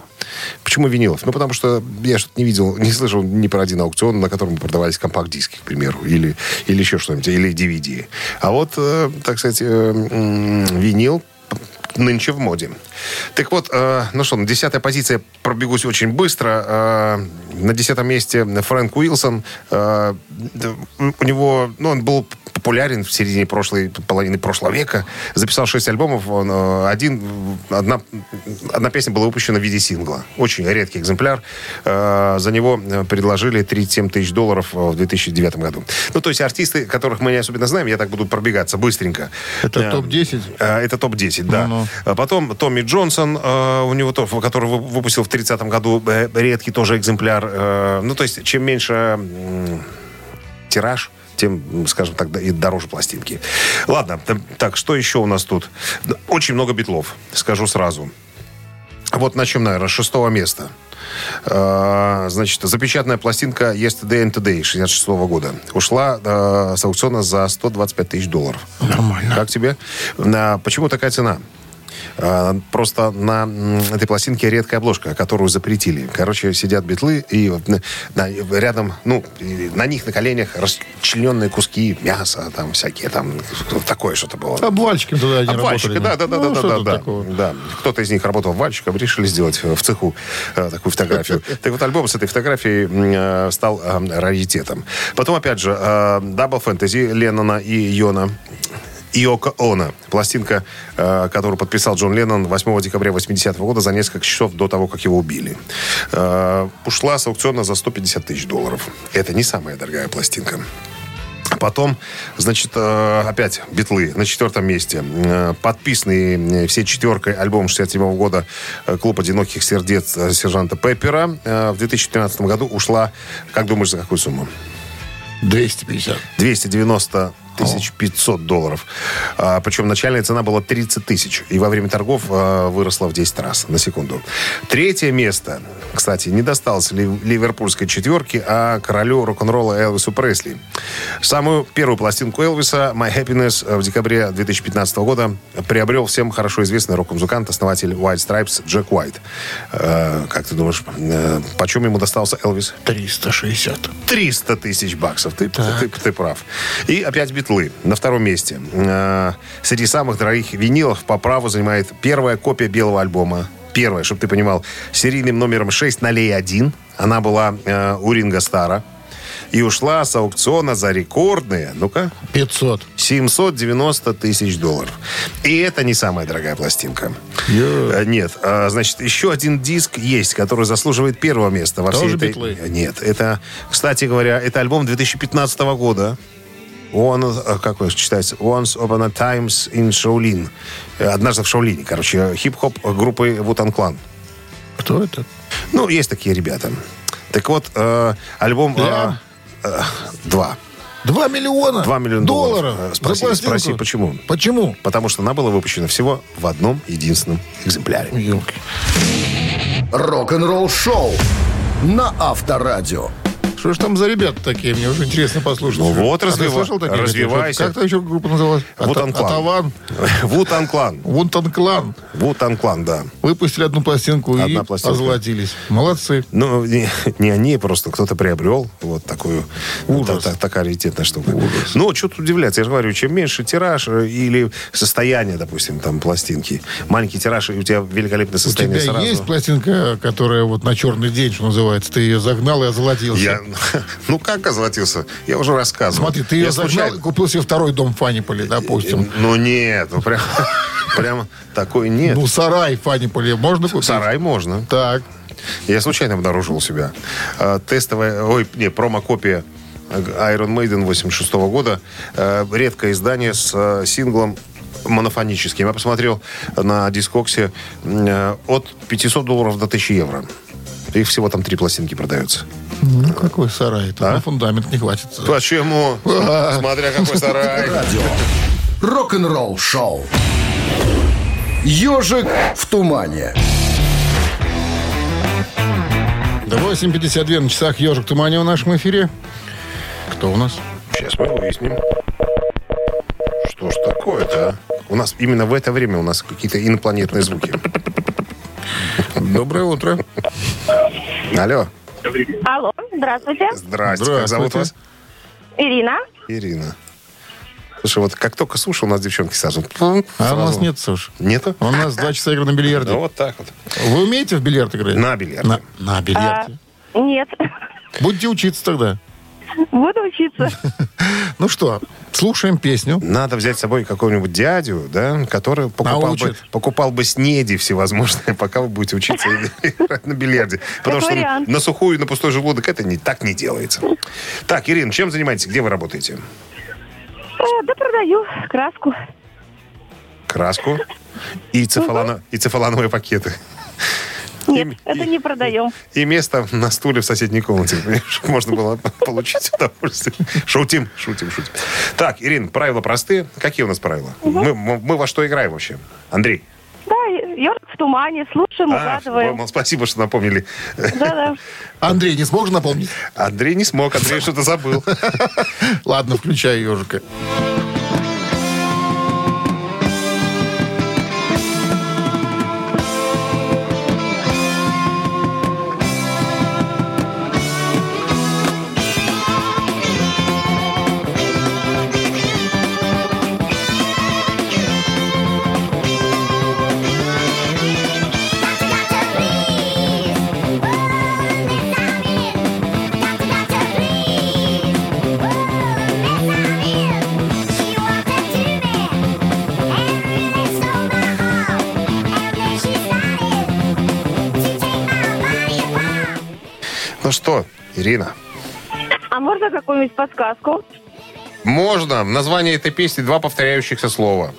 Speaker 3: Почему винилов? Ну, потому что я что-то не видел, не слышал ни про один аукцион, на котором продавались компакт-диски, к примеру, или, или еще что-нибудь, или DVD. А вот, э, так сказать, э, винил нынче в моде. Так вот, э, ну что, десятая позиция пробегусь очень быстро. Э, на десятом месте Фрэнк Уилсон. Э, у него, ну, он был популярен в середине прошлой половины прошлого века. Записал шесть альбомов. Он, э, один, одна, одна песня была выпущена в виде сингла. Очень редкий экземпляр. Э, за него э, предложили 37 тысяч долларов в 2009 году. Ну, то есть артисты, которых мы не особенно знаем, я так буду пробегаться быстренько.
Speaker 2: Это
Speaker 3: Э,
Speaker 2: топ-10?
Speaker 3: Э, Это топ-10, да.
Speaker 2: Ну-ну.
Speaker 3: А Потом Томми Джонсон, у него тоже, который вы- выпустил в 30-м году редкий тоже экземпляр. Ну, то есть, чем меньше тираж, тем, скажем так, и дороже пластинки. Ладно, т- так, что еще у нас тут? Очень много битлов, скажу сразу. Вот начнем, наверное, с шестого места. Э, Значит, запечатанная пластинка Yesterday and Today 66 года. Ушла э, с аукциона за 125 тысяч долларов.
Speaker 2: Нормально.
Speaker 3: Как тебе? Почему такая цена? А, Просто на этой пластинке редкая обложка, которую запретили. Короче, сидят битлы, и на- на- рядом, ну, на них на коленях расчлененные куски мяса, там всякие, там такое что-то было.
Speaker 2: Обвальщиками туда не
Speaker 3: Обвальщика,
Speaker 2: работали.
Speaker 3: да, да, да,
Speaker 2: Ну,
Speaker 3: да, да, да,
Speaker 2: такого?
Speaker 3: да. Кто-то из них работал вальщиком, решили сделать э, в цеху э, такую фотографию. Так вот, альбом с этой фотографией э, стал э, раритетом. Потом, опять же, э, Double Fantasy Леннона и Йона. Иока Она. Пластинка, э, которую подписал Джон Леннон 8 декабря 80 -го года за несколько часов до того, как его убили. Э, ушла с аукциона за 150 тысяч долларов. Это не самая дорогая пластинка. Потом, значит, э, опять битлы на четвертом месте. Подписанный всей четверкой альбом 67 года «Клуб одиноких сердец» сержанта Пеппера. В 2013 году ушла, как думаешь, за какую сумму?
Speaker 2: 250.
Speaker 3: 290 1500 долларов. А, причем начальная цена была 30 тысяч. И во время торгов а, выросла в 10 раз на секунду. Третье место, кстати, не досталось лив- ливерпульской четверке, а королю рок-н-ролла Элвису Пресли. Самую первую пластинку Элвиса «My Happiness» в декабре 2015 года приобрел всем хорошо известный рок-музыкант, основатель White Stripes Джек Уайт. А, как ты думаешь, а, почем ему достался Элвис?
Speaker 2: 360.
Speaker 3: 300 тысяч баксов. Ты, ты, ты, ты прав. И опять без битлы на втором месте. Э, Среди самых дорогих винилов по праву занимает первая копия белого альбома. Первая, чтобы ты понимал, серийным номером 6 на Лей 1. Она была э, у Ринга Стара. И ушла с аукциона за рекордные, ну-ка,
Speaker 2: 500.
Speaker 3: 790 тысяч долларов. И это не самая дорогая пластинка. Э, Нет. А, Значит, еще один диск есть, который заслуживает первого места во всей
Speaker 2: Тоже
Speaker 3: этой...
Speaker 2: «Битлы»?
Speaker 3: Нет. Это, кстати говоря, это альбом 2015 года. Он, э, как он читается? Once Upon a Times in Shaolin. Э, Однажды в Шаолине, короче. Хип-хоп группы Вутан Клан.
Speaker 2: Кто это?
Speaker 3: Ну, есть такие ребята. Так вот, э, альбом... э,
Speaker 2: Лям?
Speaker 3: э, два.
Speaker 2: 2 миллиона?
Speaker 3: Два миллиона долларов. Э,
Speaker 2: За
Speaker 3: Спроси, спроси, почему?
Speaker 2: Почему?
Speaker 3: Потому что она была выпущена всего в одном единственном экземпляре.
Speaker 2: Ёлки.
Speaker 1: Рок-н-ролл шоу на Авторадио.
Speaker 2: Что ж там за ребята такие? Мне уже интересно послушать.
Speaker 3: Ну вот,
Speaker 2: А
Speaker 3: развива-
Speaker 2: такие?
Speaker 3: развивайся.
Speaker 2: Как там еще группа называлась?
Speaker 3: Вутан
Speaker 2: Ата-
Speaker 3: Клан.
Speaker 2: Атаван.
Speaker 3: Вутан Клан.
Speaker 2: Вунтан Клан.
Speaker 3: Вутан Клан, да.
Speaker 2: Выпустили одну пластинку и
Speaker 3: Одна пластинка.
Speaker 2: озолотились. Молодцы.
Speaker 3: Ну, не, не они, просто кто-то приобрел вот такую
Speaker 2: Ужас.
Speaker 3: та- та- такая раритетная штука. Ну, что тут удивляться? Я же говорю, чем меньше тираж э, или состояние, допустим, там, пластинки, маленький тираж, и у тебя великолепное
Speaker 2: У
Speaker 3: состояние
Speaker 2: тебя
Speaker 3: сразу.
Speaker 2: есть пластинка, которая вот на черный день, что называется? Ты ее загнал и озолотился.
Speaker 3: Я, ну, как озолотился? Я уже рассказывал.
Speaker 2: Смотри, ты ее
Speaker 3: случайно-
Speaker 2: купил себе второй дом в Фаниполе, допустим.
Speaker 3: Ну, нет, ну, прям, прям такой нет.
Speaker 2: Ну, сарай в Фаниполе можно купить?
Speaker 3: Сарай можно.
Speaker 2: Так.
Speaker 3: Я случайно обнаружил у себя. Э, Тестовая, ой, не, промо-копия Iron Maiden 86 года. Э, Редкое издание с э, синглом монофоническим. Я посмотрел на дискоксе э, от 500 долларов до 1000 евро. Их всего там три пластинки продаются.
Speaker 2: Ну, какой сарай? Тут
Speaker 3: А?
Speaker 2: на фундамент не хватит.
Speaker 3: Почему? Смотря какой сарай.
Speaker 1: Радио. Рок-н-ролл шоу. Ежик в тумане.
Speaker 2: До 8.52 на часах «Ежик Тумане» в нашем эфире. Кто у нас?
Speaker 3: Сейчас мы выясним. Что ж такое-то, а? У нас именно в это время у нас какие-то инопланетные звуки.
Speaker 2: Доброе утро.
Speaker 3: Алло.
Speaker 7: Алло, здравствуйте.
Speaker 3: Здрасте. Как зовут
Speaker 2: Здравствуйте.
Speaker 3: вас?
Speaker 7: Ирина.
Speaker 3: Ирина. Слушай, вот как только слушал, у нас девчонки сразу...
Speaker 2: А у
Speaker 3: сразу-
Speaker 2: нас нет, Саш.
Speaker 3: Нету?
Speaker 2: У нас два часа игры на бильярде.
Speaker 3: Ну, вот так вот.
Speaker 2: Вы умеете в бильярд играть?
Speaker 3: На бильярде.
Speaker 2: На, на бильярде.
Speaker 7: А, нет.
Speaker 2: Будете учиться тогда.
Speaker 7: Буду учиться.
Speaker 2: Ну что, слушаем песню.
Speaker 3: Надо взять с собой какого-нибудь дядю, да, который покупал бы, покупал бы снеди всевозможные, пока вы будете учиться играть на бильярде. Потому что на сухую, на пустой желудок это не, так не делается. Так, Ирина, чем занимаетесь? Где вы работаете?
Speaker 7: Э, Да продаю краску.
Speaker 3: Краску и, цефалано- и цефалановые пакеты.
Speaker 7: Нет,
Speaker 3: И-
Speaker 7: это
Speaker 3: и-
Speaker 7: не продаем.
Speaker 3: И место на стуле в соседней комнате, чтобы можно было получить удовольствие. Шутим, шутим, шутим. Так, Ирина, правила простые. Какие у нас правила? Мы, мы- во что играем вообще? Андрей.
Speaker 7: Да, ежик в тумане, слушаем,
Speaker 3: А,
Speaker 7: угадываем.
Speaker 3: спасибо, что напомнили.
Speaker 7: Да-да.
Speaker 2: Андрей, не сможешь напомнить?
Speaker 3: Андрей не смог, Андрей что-то забыл.
Speaker 2: Ладно, включай ежика.
Speaker 3: Что, Ирина,
Speaker 7: А можно какую-нибудь подсказку?
Speaker 3: можно. Название этой песни два повторяющихся слова.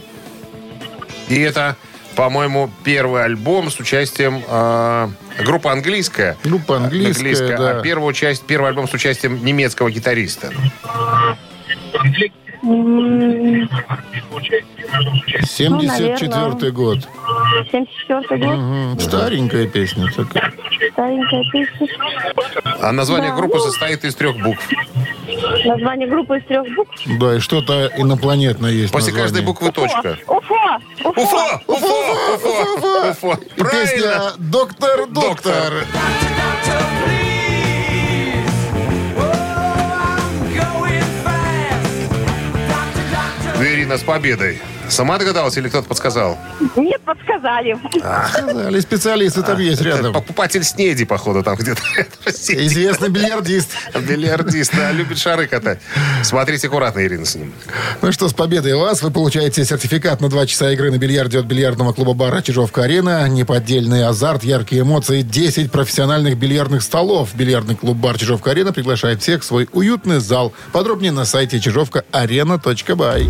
Speaker 3: И это, по-моему, первый альбом с участием э, группа английская.
Speaker 2: Группа английская, да.
Speaker 3: А первую часть, первый альбом с участием немецкого гитариста.
Speaker 7: М,
Speaker 2: 74 год.
Speaker 7: 74 год.
Speaker 2: Мгм. Старенькая песня такая.
Speaker 7: Старенькая песня.
Speaker 3: А название
Speaker 7: Да,
Speaker 3: группы
Speaker 7: ну.
Speaker 3: состоит из трех букв.
Speaker 7: Название группы из трех букв.
Speaker 2: Да, и что-то инопланетное есть
Speaker 3: После
Speaker 2: название.
Speaker 3: каждой буквы точка.
Speaker 7: Уфа! Уфа!
Speaker 3: Уфа! Уфа! Уфа! Уфа!
Speaker 2: И! Песня «Доктор, доктор».
Speaker 3: Ну, Ирина, с победой. Сама догадалась или кто-то подсказал?
Speaker 7: Нет, подсказали.
Speaker 2: Сказали, специалисты там есть рядом.
Speaker 3: Покупатель снеди, походу, там где-то.
Speaker 2: Известный бильярдист.
Speaker 3: Бильярдист, да, любит шары катать. Смотрите аккуратно, Ирина, с ним.
Speaker 2: Ну что, с победой вас. Вы получаете сертификат на два часа игры на бильярде от бильярдного клуба бара «Чижовка-арена». Неподдельный азарт, яркие эмоции, 10 профессиональных бильярдных столов. Бильярдный клуб бар «Чижовка-арена» приглашает всех в свой уютный зал. Подробнее на сайте чижовка-арена.бай.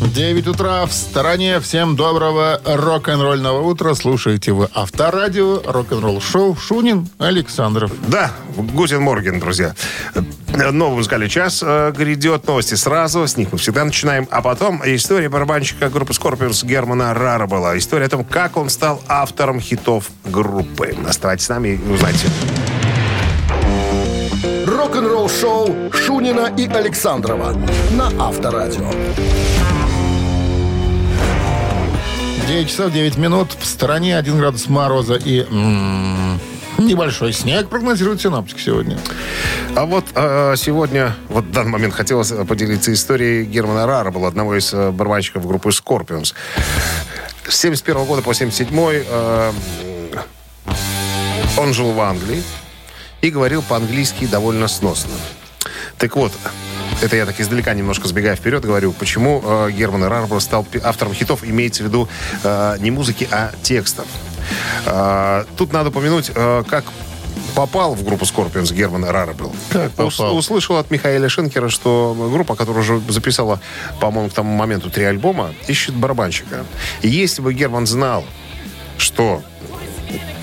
Speaker 2: 9 утра в стране. Всем доброго рок-н-ролльного утра. Слушаете вы Авторадио, рок-н-ролл шоу Шунин Александров.
Speaker 3: Да, Guten Morgen, друзья. Новый музыкальный час э, грядет. Новости сразу. С них мы всегда начинаем. А потом история барабанщика группы Scorpions Германа Раребелла. История о том, как он стал автором хитов группы. Оставайтесь с нами и узнайте.
Speaker 1: Рок-н-ролл-шоу Шунина и Александрова на Авторадио.
Speaker 2: 9 часов 9 минут. В стороне 1 градус мороза и м, небольшой снег прогнозирует синаптик сегодня.
Speaker 3: А вот э, сегодня, вот в данный момент хотелось поделиться историей Германа Рара, был одного из э, барабанщиков группы Scorpions. С 71 года по 77 э, он жил в Англии и говорил по-английски довольно сносно. Так вот, это я так издалека немножко сбегая вперед говорю, почему э, Герман Рарбор стал автором хитов, имеется в виду э, не музыки, а текстов. Э, тут надо упомянуть, э, как попал в группу Scorpions Герман Рарбел.
Speaker 2: Как попал?
Speaker 3: услышал от Михаила Шенкера, что группа, которая уже записала, по-моему, к тому моменту три альбома, ищет барабанщика. И если бы Герман знал, что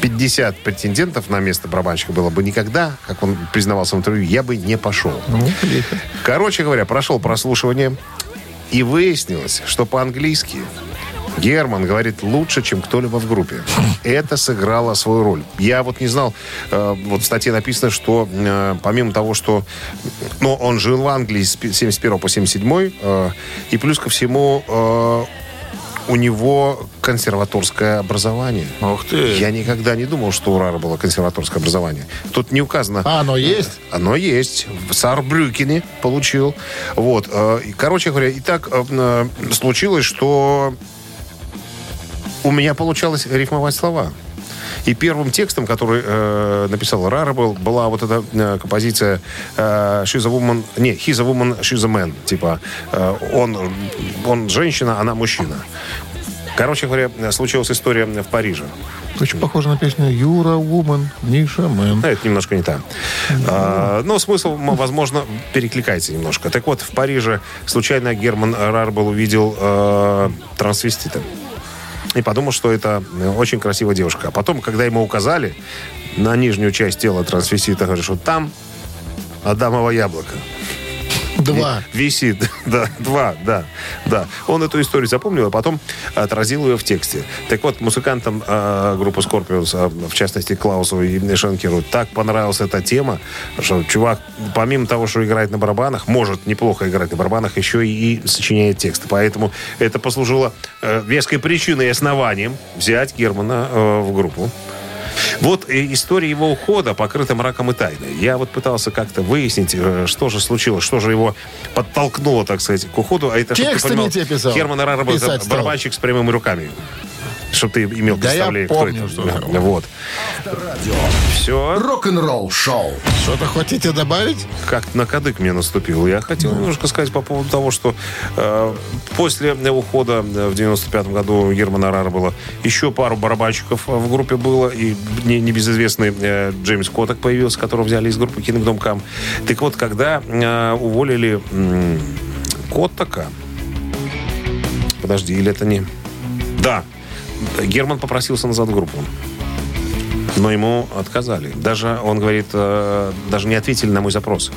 Speaker 3: 50 претендентов на место барабанщика было бы никогда, как он признавался в интервью, я бы не пошел.
Speaker 2: Ну.
Speaker 3: Короче говоря, прошел прослушивание, и выяснилось, что по-английски Герман говорит лучше, чем кто-либо в группе. Это сыграло свою роль. Я вот не знал, э, вот в статье написано, что э, помимо того, что ну, он жил в Англии с 71 по 77, э, и плюс ко всему у него консерваторское образование.
Speaker 2: Ух ты.
Speaker 3: Я никогда не думал, что у Рара было консерваторское образование. Тут не указано.
Speaker 2: А, оно есть?
Speaker 3: Оно есть. В Саарбрюкене получил. Вот. э, и, Короче говоря, и так э, э, случилось, что у меня получалось рифмовать слова. И первым текстом, который э, написал Рара, был, была вот эта э, композиция э, «She's a woman...» Не, «He's a woman, she's a man». Типа, э, он, он женщина, она мужчина. Короче говоря, случилась история в Париже.
Speaker 2: Очень похоже на песню «Юра Вумен, Ниша Мэн».
Speaker 3: Ну, это немножко не та. А, но смысл, возможно, перекликается немножко. Так вот, в Париже случайно Герман Рарбел увидел э, трансвестита. И подумал, что это э, очень красивая девушка. А потом, когда ему указали на нижнюю часть тела трансвестита, говорит, что там Адамово яблоко.
Speaker 2: Два.
Speaker 3: Висит, да, два, да, да. Он эту историю запомнил, а потом отразил ее в тексте. Так вот, музыкантам э, группы Scorpions, а, в частности Клаусу и Шенкеру, так понравилась эта тема, что чувак, помимо того, что играет на барабанах, может неплохо играть на барабанах, еще и, и сочиняет тексты. Поэтому это послужило э, веской причиной и основанием взять Германа э, в группу. Вот э, история его ухода покрыта мраком и тайной. Я вот пытался как-то выяснить, э, что же случилось, что же его подтолкнуло, так сказать, к уходу. А это,
Speaker 2: Тексты
Speaker 3: понимал,
Speaker 2: не те писал.
Speaker 3: Герман барабанщик с прямыми руками. Чтобы ты имел
Speaker 2: Да я
Speaker 3: представление,
Speaker 2: помню,
Speaker 3: кто
Speaker 2: что
Speaker 3: это.
Speaker 2: такое.
Speaker 3: Вот. Все.
Speaker 1: Рок-н-ролл шоу.
Speaker 2: Что-то хотите добавить?
Speaker 3: Как на кадык мне наступил. Я хотел немножко сказать по поводу того, что э, после ухода э, в 95 году Германа Рара было еще пару барабанщиков э, в группе было, и не- небезызвестный э, Джеймс Коттак появился, которого взяли из группы Kingdom Come. Так вот, когда э, уволили м, Коттака, подожди, или это не... Да, Герман попросился назад в группу. Но ему отказали. Даже, он говорит, э, даже не ответили на мой запрос.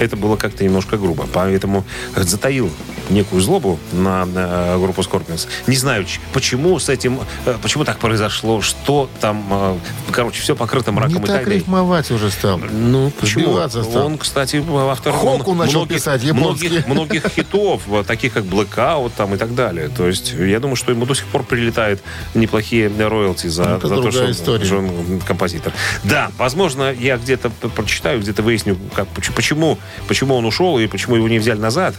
Speaker 3: Это было как-то немножко грубо. Поэтому затаил некую злобу на, э, группу Scorpions. Не знаю, почему с этим, э, почему так произошло, что там, э, короче, все покрыто мраком
Speaker 2: Не
Speaker 3: и
Speaker 2: так
Speaker 3: тайной.
Speaker 2: рифмовать уже стал.
Speaker 3: Ну, почему?
Speaker 2: Стал.
Speaker 3: Он, кстати, автор
Speaker 2: Хоку
Speaker 3: мно-
Speaker 2: начал писать, японский.
Speaker 3: многих, многих хитов, таких как Blackout там, и так далее. То есть, я думаю, что ему до сих пор прилетает неплохие роялти за,
Speaker 2: Это
Speaker 3: за то, что,
Speaker 2: история.
Speaker 3: что он композитор. Да, возможно, я где-то прочитаю, где-то выясню, как, поч- почему, почему он ушел и почему его не взяли назад.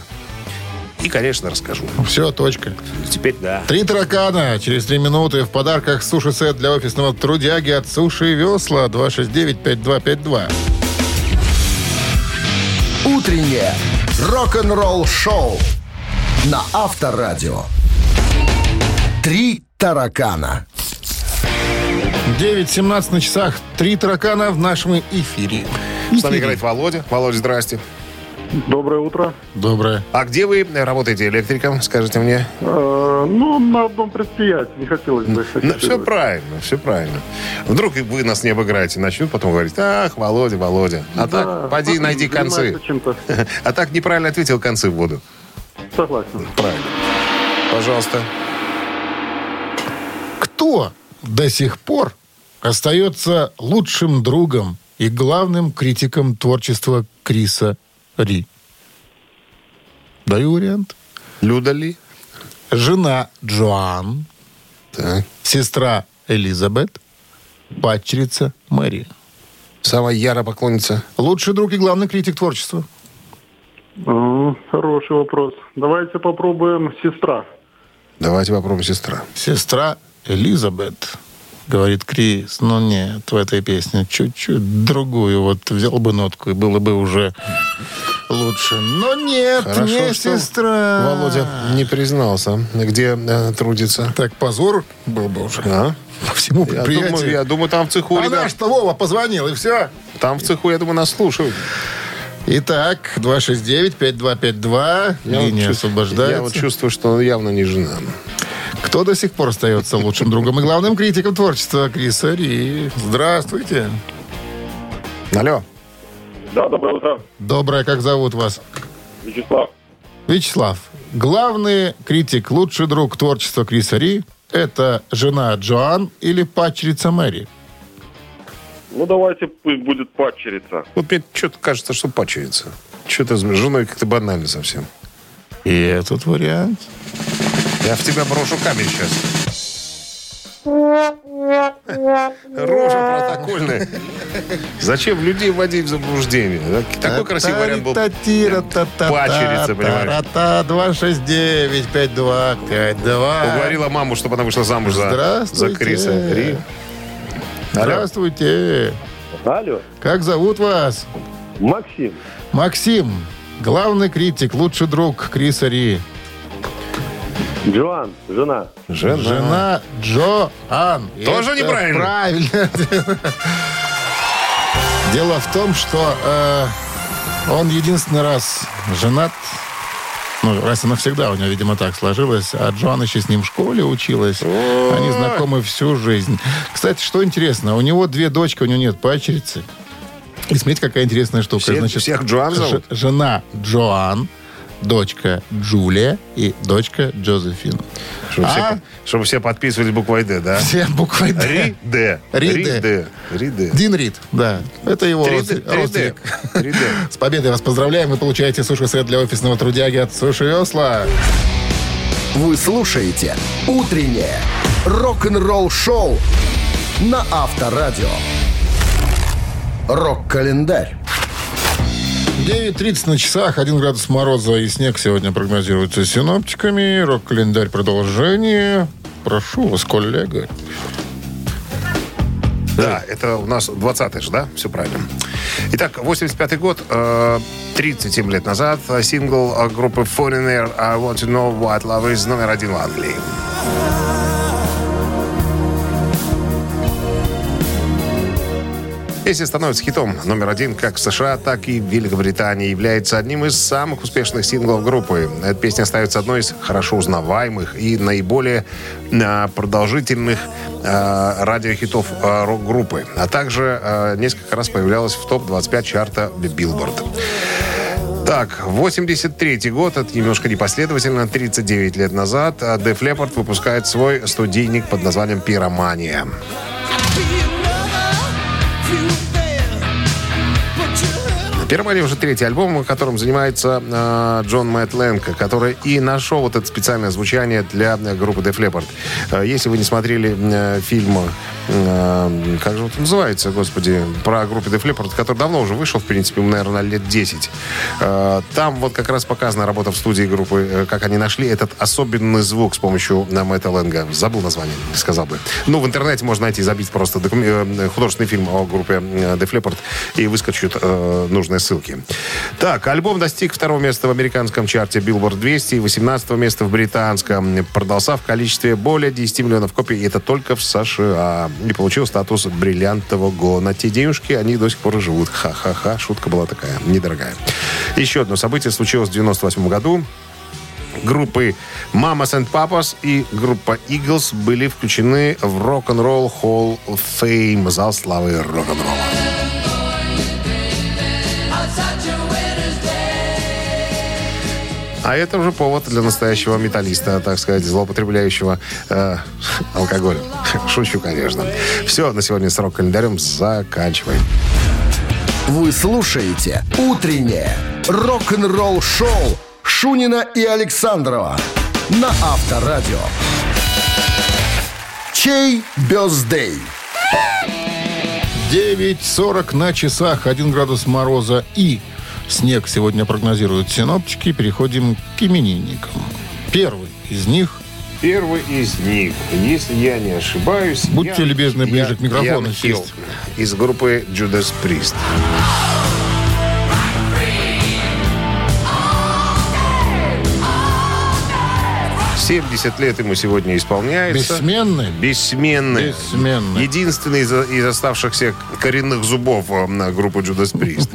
Speaker 3: И, конечно, расскажу.
Speaker 2: Все, точка.
Speaker 3: Теперь да.
Speaker 2: Три таракана. Через три минуты в подарках суши-сет для офисного трудяги от Суши и Весла 269-5252.
Speaker 1: Утреннее рок-н-ролл-шоу на Авторадио. Три таракана.
Speaker 2: 9.17 на часах. Три таракана в нашем эфире.
Speaker 3: С нами играет Володя. Володя, здрасте.
Speaker 8: Доброе утро.
Speaker 2: Доброе.
Speaker 3: А где вы работаете электриком, скажите мне?
Speaker 8: Э, ну, на одном предприятии. Не хотелось бы.
Speaker 3: Ну, все правильно, все правильно. Вдруг вы нас не обыграете, начнут потом говорить, ах, Володя, Володя. А
Speaker 8: Да,
Speaker 3: так, поди,
Speaker 8: ну,
Speaker 3: найди концы. А так неправильно ответил концы в воду.
Speaker 8: Согласен.
Speaker 3: Правильно. Пожалуйста.
Speaker 2: Кто до сих пор остается лучшим другом и главным критиком творчества Криса Ри? Даю вариант.
Speaker 3: Люда Ли?
Speaker 2: Жена Джоан,
Speaker 3: Так.
Speaker 2: сестра Элизабет, падчерица Мэри.
Speaker 3: Самая ярая поклонница.
Speaker 2: Лучший друг и главный критик творчества.
Speaker 8: Хороший вопрос. Давайте попробуем сестра.
Speaker 3: Давайте попробуем сестра.
Speaker 2: Сестра Элизабет. Говорит Крис, ну нет, в этой песне чуть-чуть другую. Вот взял бы нотку, и было бы уже лучше. Но нет,
Speaker 3: Хорошо,
Speaker 2: не
Speaker 3: что
Speaker 2: сестра.
Speaker 3: Володя не признался, где э, трудится.
Speaker 2: Так позор был бы уже
Speaker 3: А?
Speaker 2: по всему
Speaker 3: Я
Speaker 2: предприятию.
Speaker 3: думаю, я думаю, там в цеху,
Speaker 2: а наш-то Вова позвонил, и все.
Speaker 3: там в цеху, я думаю, нас слушают.
Speaker 2: Итак, 269-5252.
Speaker 3: Я вот
Speaker 2: Линия
Speaker 3: чувствую-
Speaker 2: освобождается.
Speaker 3: Я вот чувствую, что явно не жена.
Speaker 2: Кто до сих пор остается лучшим другом и главным критиком творчества Криса Ри? Здравствуйте.
Speaker 3: Алло.
Speaker 8: Да, доброе утро.
Speaker 2: Доброе, как зовут вас?
Speaker 8: Вячеслав.
Speaker 2: Вячеслав. Главный критик, лучший друг творчества Криса Ри – это жена Джоан или падчерица Мэри?
Speaker 8: Ну, давайте пусть будет падчерица.
Speaker 3: Вот мне что-то кажется, что пачается. Что-то с женой как-то банально совсем.
Speaker 2: И этот вариант.
Speaker 3: Я в тебя брошу камень сейчас. Рожа протокольная. Зачем людей вводить в заблуждение? Так- Такой красивый вариант был. Падчерица, понимаешь?
Speaker 2: 269-5252.
Speaker 3: Уговорила маму, чтобы она вышла замуж за, за. Криса Ри.
Speaker 2: Здравствуйте.
Speaker 4: Алло,
Speaker 2: Как зовут вас?
Speaker 4: Максим.
Speaker 2: Максим. Главный критик, лучший друг Криса Ри.
Speaker 4: Джоан, жена.
Speaker 3: Жена.
Speaker 2: Жена Джоан.
Speaker 3: Тоже
Speaker 2: Это
Speaker 3: неправильно?
Speaker 2: Правильно. Дело в том, что э, он единственный раз женат. Ну, раз и навсегда у него, видимо, так сложилось. А Джоан еще с ним в школе училась. Они знакомы всю жизнь. Кстати, что интересно, у него две дочки, у него нет падчерицы. И смотрите, какая интересная штука.
Speaker 3: Все-
Speaker 2: Значит,
Speaker 3: всех Джоан зовут?
Speaker 2: ж- жена Джоан, дочка Джулия и дочка Джозефин.
Speaker 3: Чтобы,
Speaker 2: А?
Speaker 3: все, чтобы все подписывались буквой «Д», да?
Speaker 2: Все буквой «Д».
Speaker 3: Ри, Д.
Speaker 2: Ри, Д.
Speaker 3: Ри, Д.
Speaker 2: Дин Рид, да. Это его
Speaker 3: 3D,
Speaker 2: родствен- родственник.
Speaker 3: 3D.
Speaker 2: С победой вас поздравляем. Вы получаете суши-сет для офисного трудяги от Суши Весла.
Speaker 1: Вы слушаете «Утреннее рок-н-ролл-шоу» на Авторадио. Рок-календарь.
Speaker 2: 9.30 на часах, 1 градус мороза и снег сегодня прогнозируется синоптиками. Рок-календарь продолжение. Прошу вас, коллега.
Speaker 3: Да, это у нас 20-й же, да? Все правильно. Итак, 85-й год, э, 37 лет назад, э, сингл э, группы Foreigner «I Want to Know What Love Is» номер один в Англии. Песня становится хитом номер один как в США, так и в Великобритании. Является одним из самых успешных синглов группы. Эта песня остается одной из хорошо узнаваемых и наиболее а, продолжительных а, радиохитов а, рок-группы. А также несколько раз появлялась в топ-25 чарта Билборд. Так, 83 год, это немножко непоследовательно, 39 лет назад Def Leppard выпускает свой студийник под названием «Пиромания». Пиромания уже третий альбом, которым занимается э, Джон Мэтт Лэнг, который и нашел вот это специальное звучание для э, группы Def Leppard. Э, если вы не смотрели э, фильм, э, как же вот называется, господи, про группу Def Leppard, который давно уже вышел, в принципе, наверное, лет 10. Э, там вот как раз показана работа в студии группы, э, как они нашли этот особенный звук с помощью э, Мэтта Лэнга. Забыл название, сказал бы. Ну, в интернете можно найти, забить просто э, художественный фильм о группе Def Leppard и выскочат э, нужные ссылки. Так, альбом достиг второго места в американском чарте Billboard 200 и 18 места в британском. Продался в количестве более 10 миллионов копий, и это только в США. И получил статус бриллиантового гона. Те девушки, они до сих пор живут. Ха-ха-ха, шутка была такая, недорогая. Еще одно событие случилось в 98 году группы Mamas and Papas и группа Eagles были включены в Rock'n'Roll Hall of Fame, зал славы рок-н-ролла. А это уже повод для настоящего металлиста, так сказать, злоупотребляющего э, алкоголем. Шучу, конечно. Все, на сегодня с рок-календарем заканчиваем.
Speaker 1: Вы слушаете «Утреннее рок-н-ролл-шоу» Шунина и Александрова на Авторадио. Чей бездей?
Speaker 2: 9.40 на часах, 1 градус мороза и снег сегодня прогнозируют синоптики. Переходим к именинникам. Первый из них
Speaker 3: Первый из них, если я не ошибаюсь...
Speaker 2: Будьте
Speaker 3: Ян-
Speaker 2: любезны, ближе
Speaker 3: Ян-
Speaker 2: к микрофону
Speaker 3: Ян. Хилл из группы Judas Priest. 70 лет ему сегодня исполняется.
Speaker 2: бессменный.
Speaker 3: Бессменный.
Speaker 2: Бессменный.
Speaker 3: Единственный из, из оставшихся коренных зубов э, на группу Judas Priest.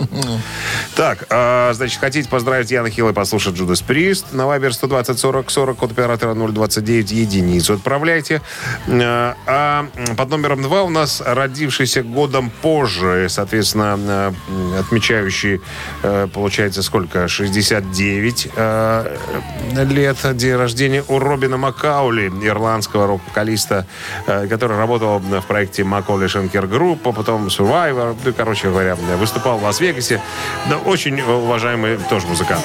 Speaker 3: Так, а, значит, хотите поздравить Яна Хилла и послушать Judas Priest? На Viber 120 40 40, код оператора 029, единицу отправляйте. А, А под номером 2 у нас родившийся годом позже, соответственно, э, отмечающий, э, получается, сколько? 69 э, лет день рождения у Робина Макаули, ирландского рок-вокалиста, э, который работал в проекте McAuley Schenker Group, а потом Survivor, ну, короче говоря, выступал в Лас-Вегасе. Да, очень уважаемый тоже музыкант.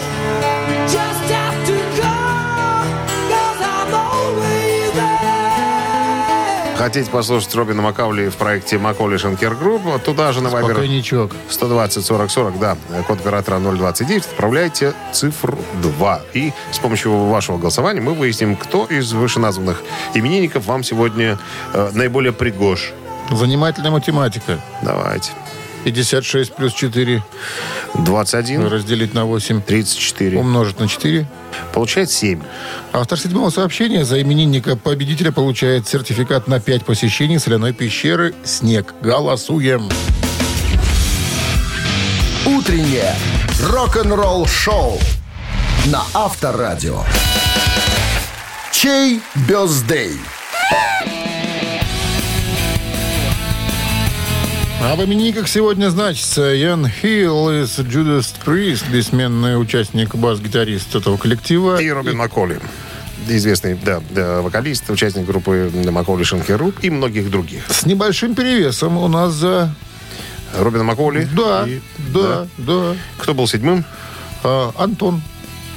Speaker 3: Хотите послушать Робина Макаули в проекте Макаули Шенкер Групп? Туда же на
Speaker 2: Спокойничок.
Speaker 3: 120 40 40, да, код оператора 029, отправляйте цифру 2. И с помощью вашего голосования мы выясним, кто из вышеназванных именинников вам сегодня э, наиболее пригож.
Speaker 2: Занимательная математика.
Speaker 3: Давайте.
Speaker 2: 56 плюс 4
Speaker 3: 21,
Speaker 2: разделить на 8.
Speaker 3: 34.
Speaker 2: Умножить на 4.
Speaker 3: Получается 7.
Speaker 2: Автор седьмого сообщения за именинника победителя получает сертификат на 5 посещений соляной пещеры «Снег». Голосуем.
Speaker 1: Утреннее рок-н-ролл-шоу на Авторадио. Чей бездей?
Speaker 2: А в именинниках сегодня значится Ян Хилл из Judas Priest, бессменный участник, бас-гитарист этого коллектива.
Speaker 3: И Робин Макколи. Известный, да, да, вокалист, участник группы McAuley Schenker Group и многих других.
Speaker 2: С небольшим перевесом у нас за...
Speaker 3: Робин Макколи.
Speaker 2: Да,
Speaker 3: И-
Speaker 2: да, да.
Speaker 3: Кто был седьмым?
Speaker 2: А, Антон.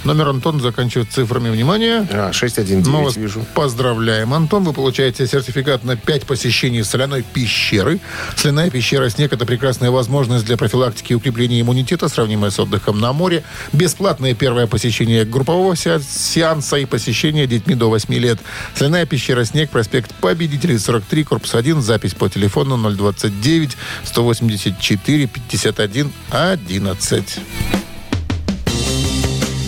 Speaker 2: Номер Антон заканчивает цифрами. Внимание.
Speaker 3: А, 619
Speaker 2: Мы вас
Speaker 3: вижу.
Speaker 2: поздравляем, Антон. Вы получаете сертификат на 5 посещений соляной пещеры. Соляная пещера «Снег» — это прекрасная возможность для профилактики и укрепления иммунитета, сравнимая с отдыхом на море. Бесплатное первое посещение группового се- сеанса и посещение детьми до 8 лет. Соляная пещера «Снег», проспект Победителей, 43, корпус 1, запись по телефону 029 184 51 11.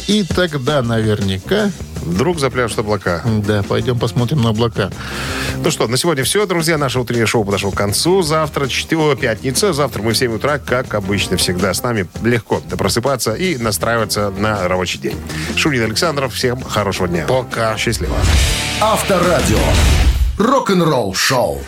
Speaker 2: И тогда наверняка
Speaker 3: Вдруг запляшут облака.
Speaker 2: Да, пойдем посмотрим на облака.
Speaker 3: Ну что, на сегодня все, друзья. Наше утреннее шоу подошло к концу. Завтра 4 пятница. Завтра мы в 7 утра, как обычно, всегда с нами легко просыпаться и настраиваться на рабочий день. Шунин Александров, всем хорошего дня.
Speaker 2: Пока.
Speaker 3: Счастливо.
Speaker 1: Авторадио. Рок-н-ролл шоу.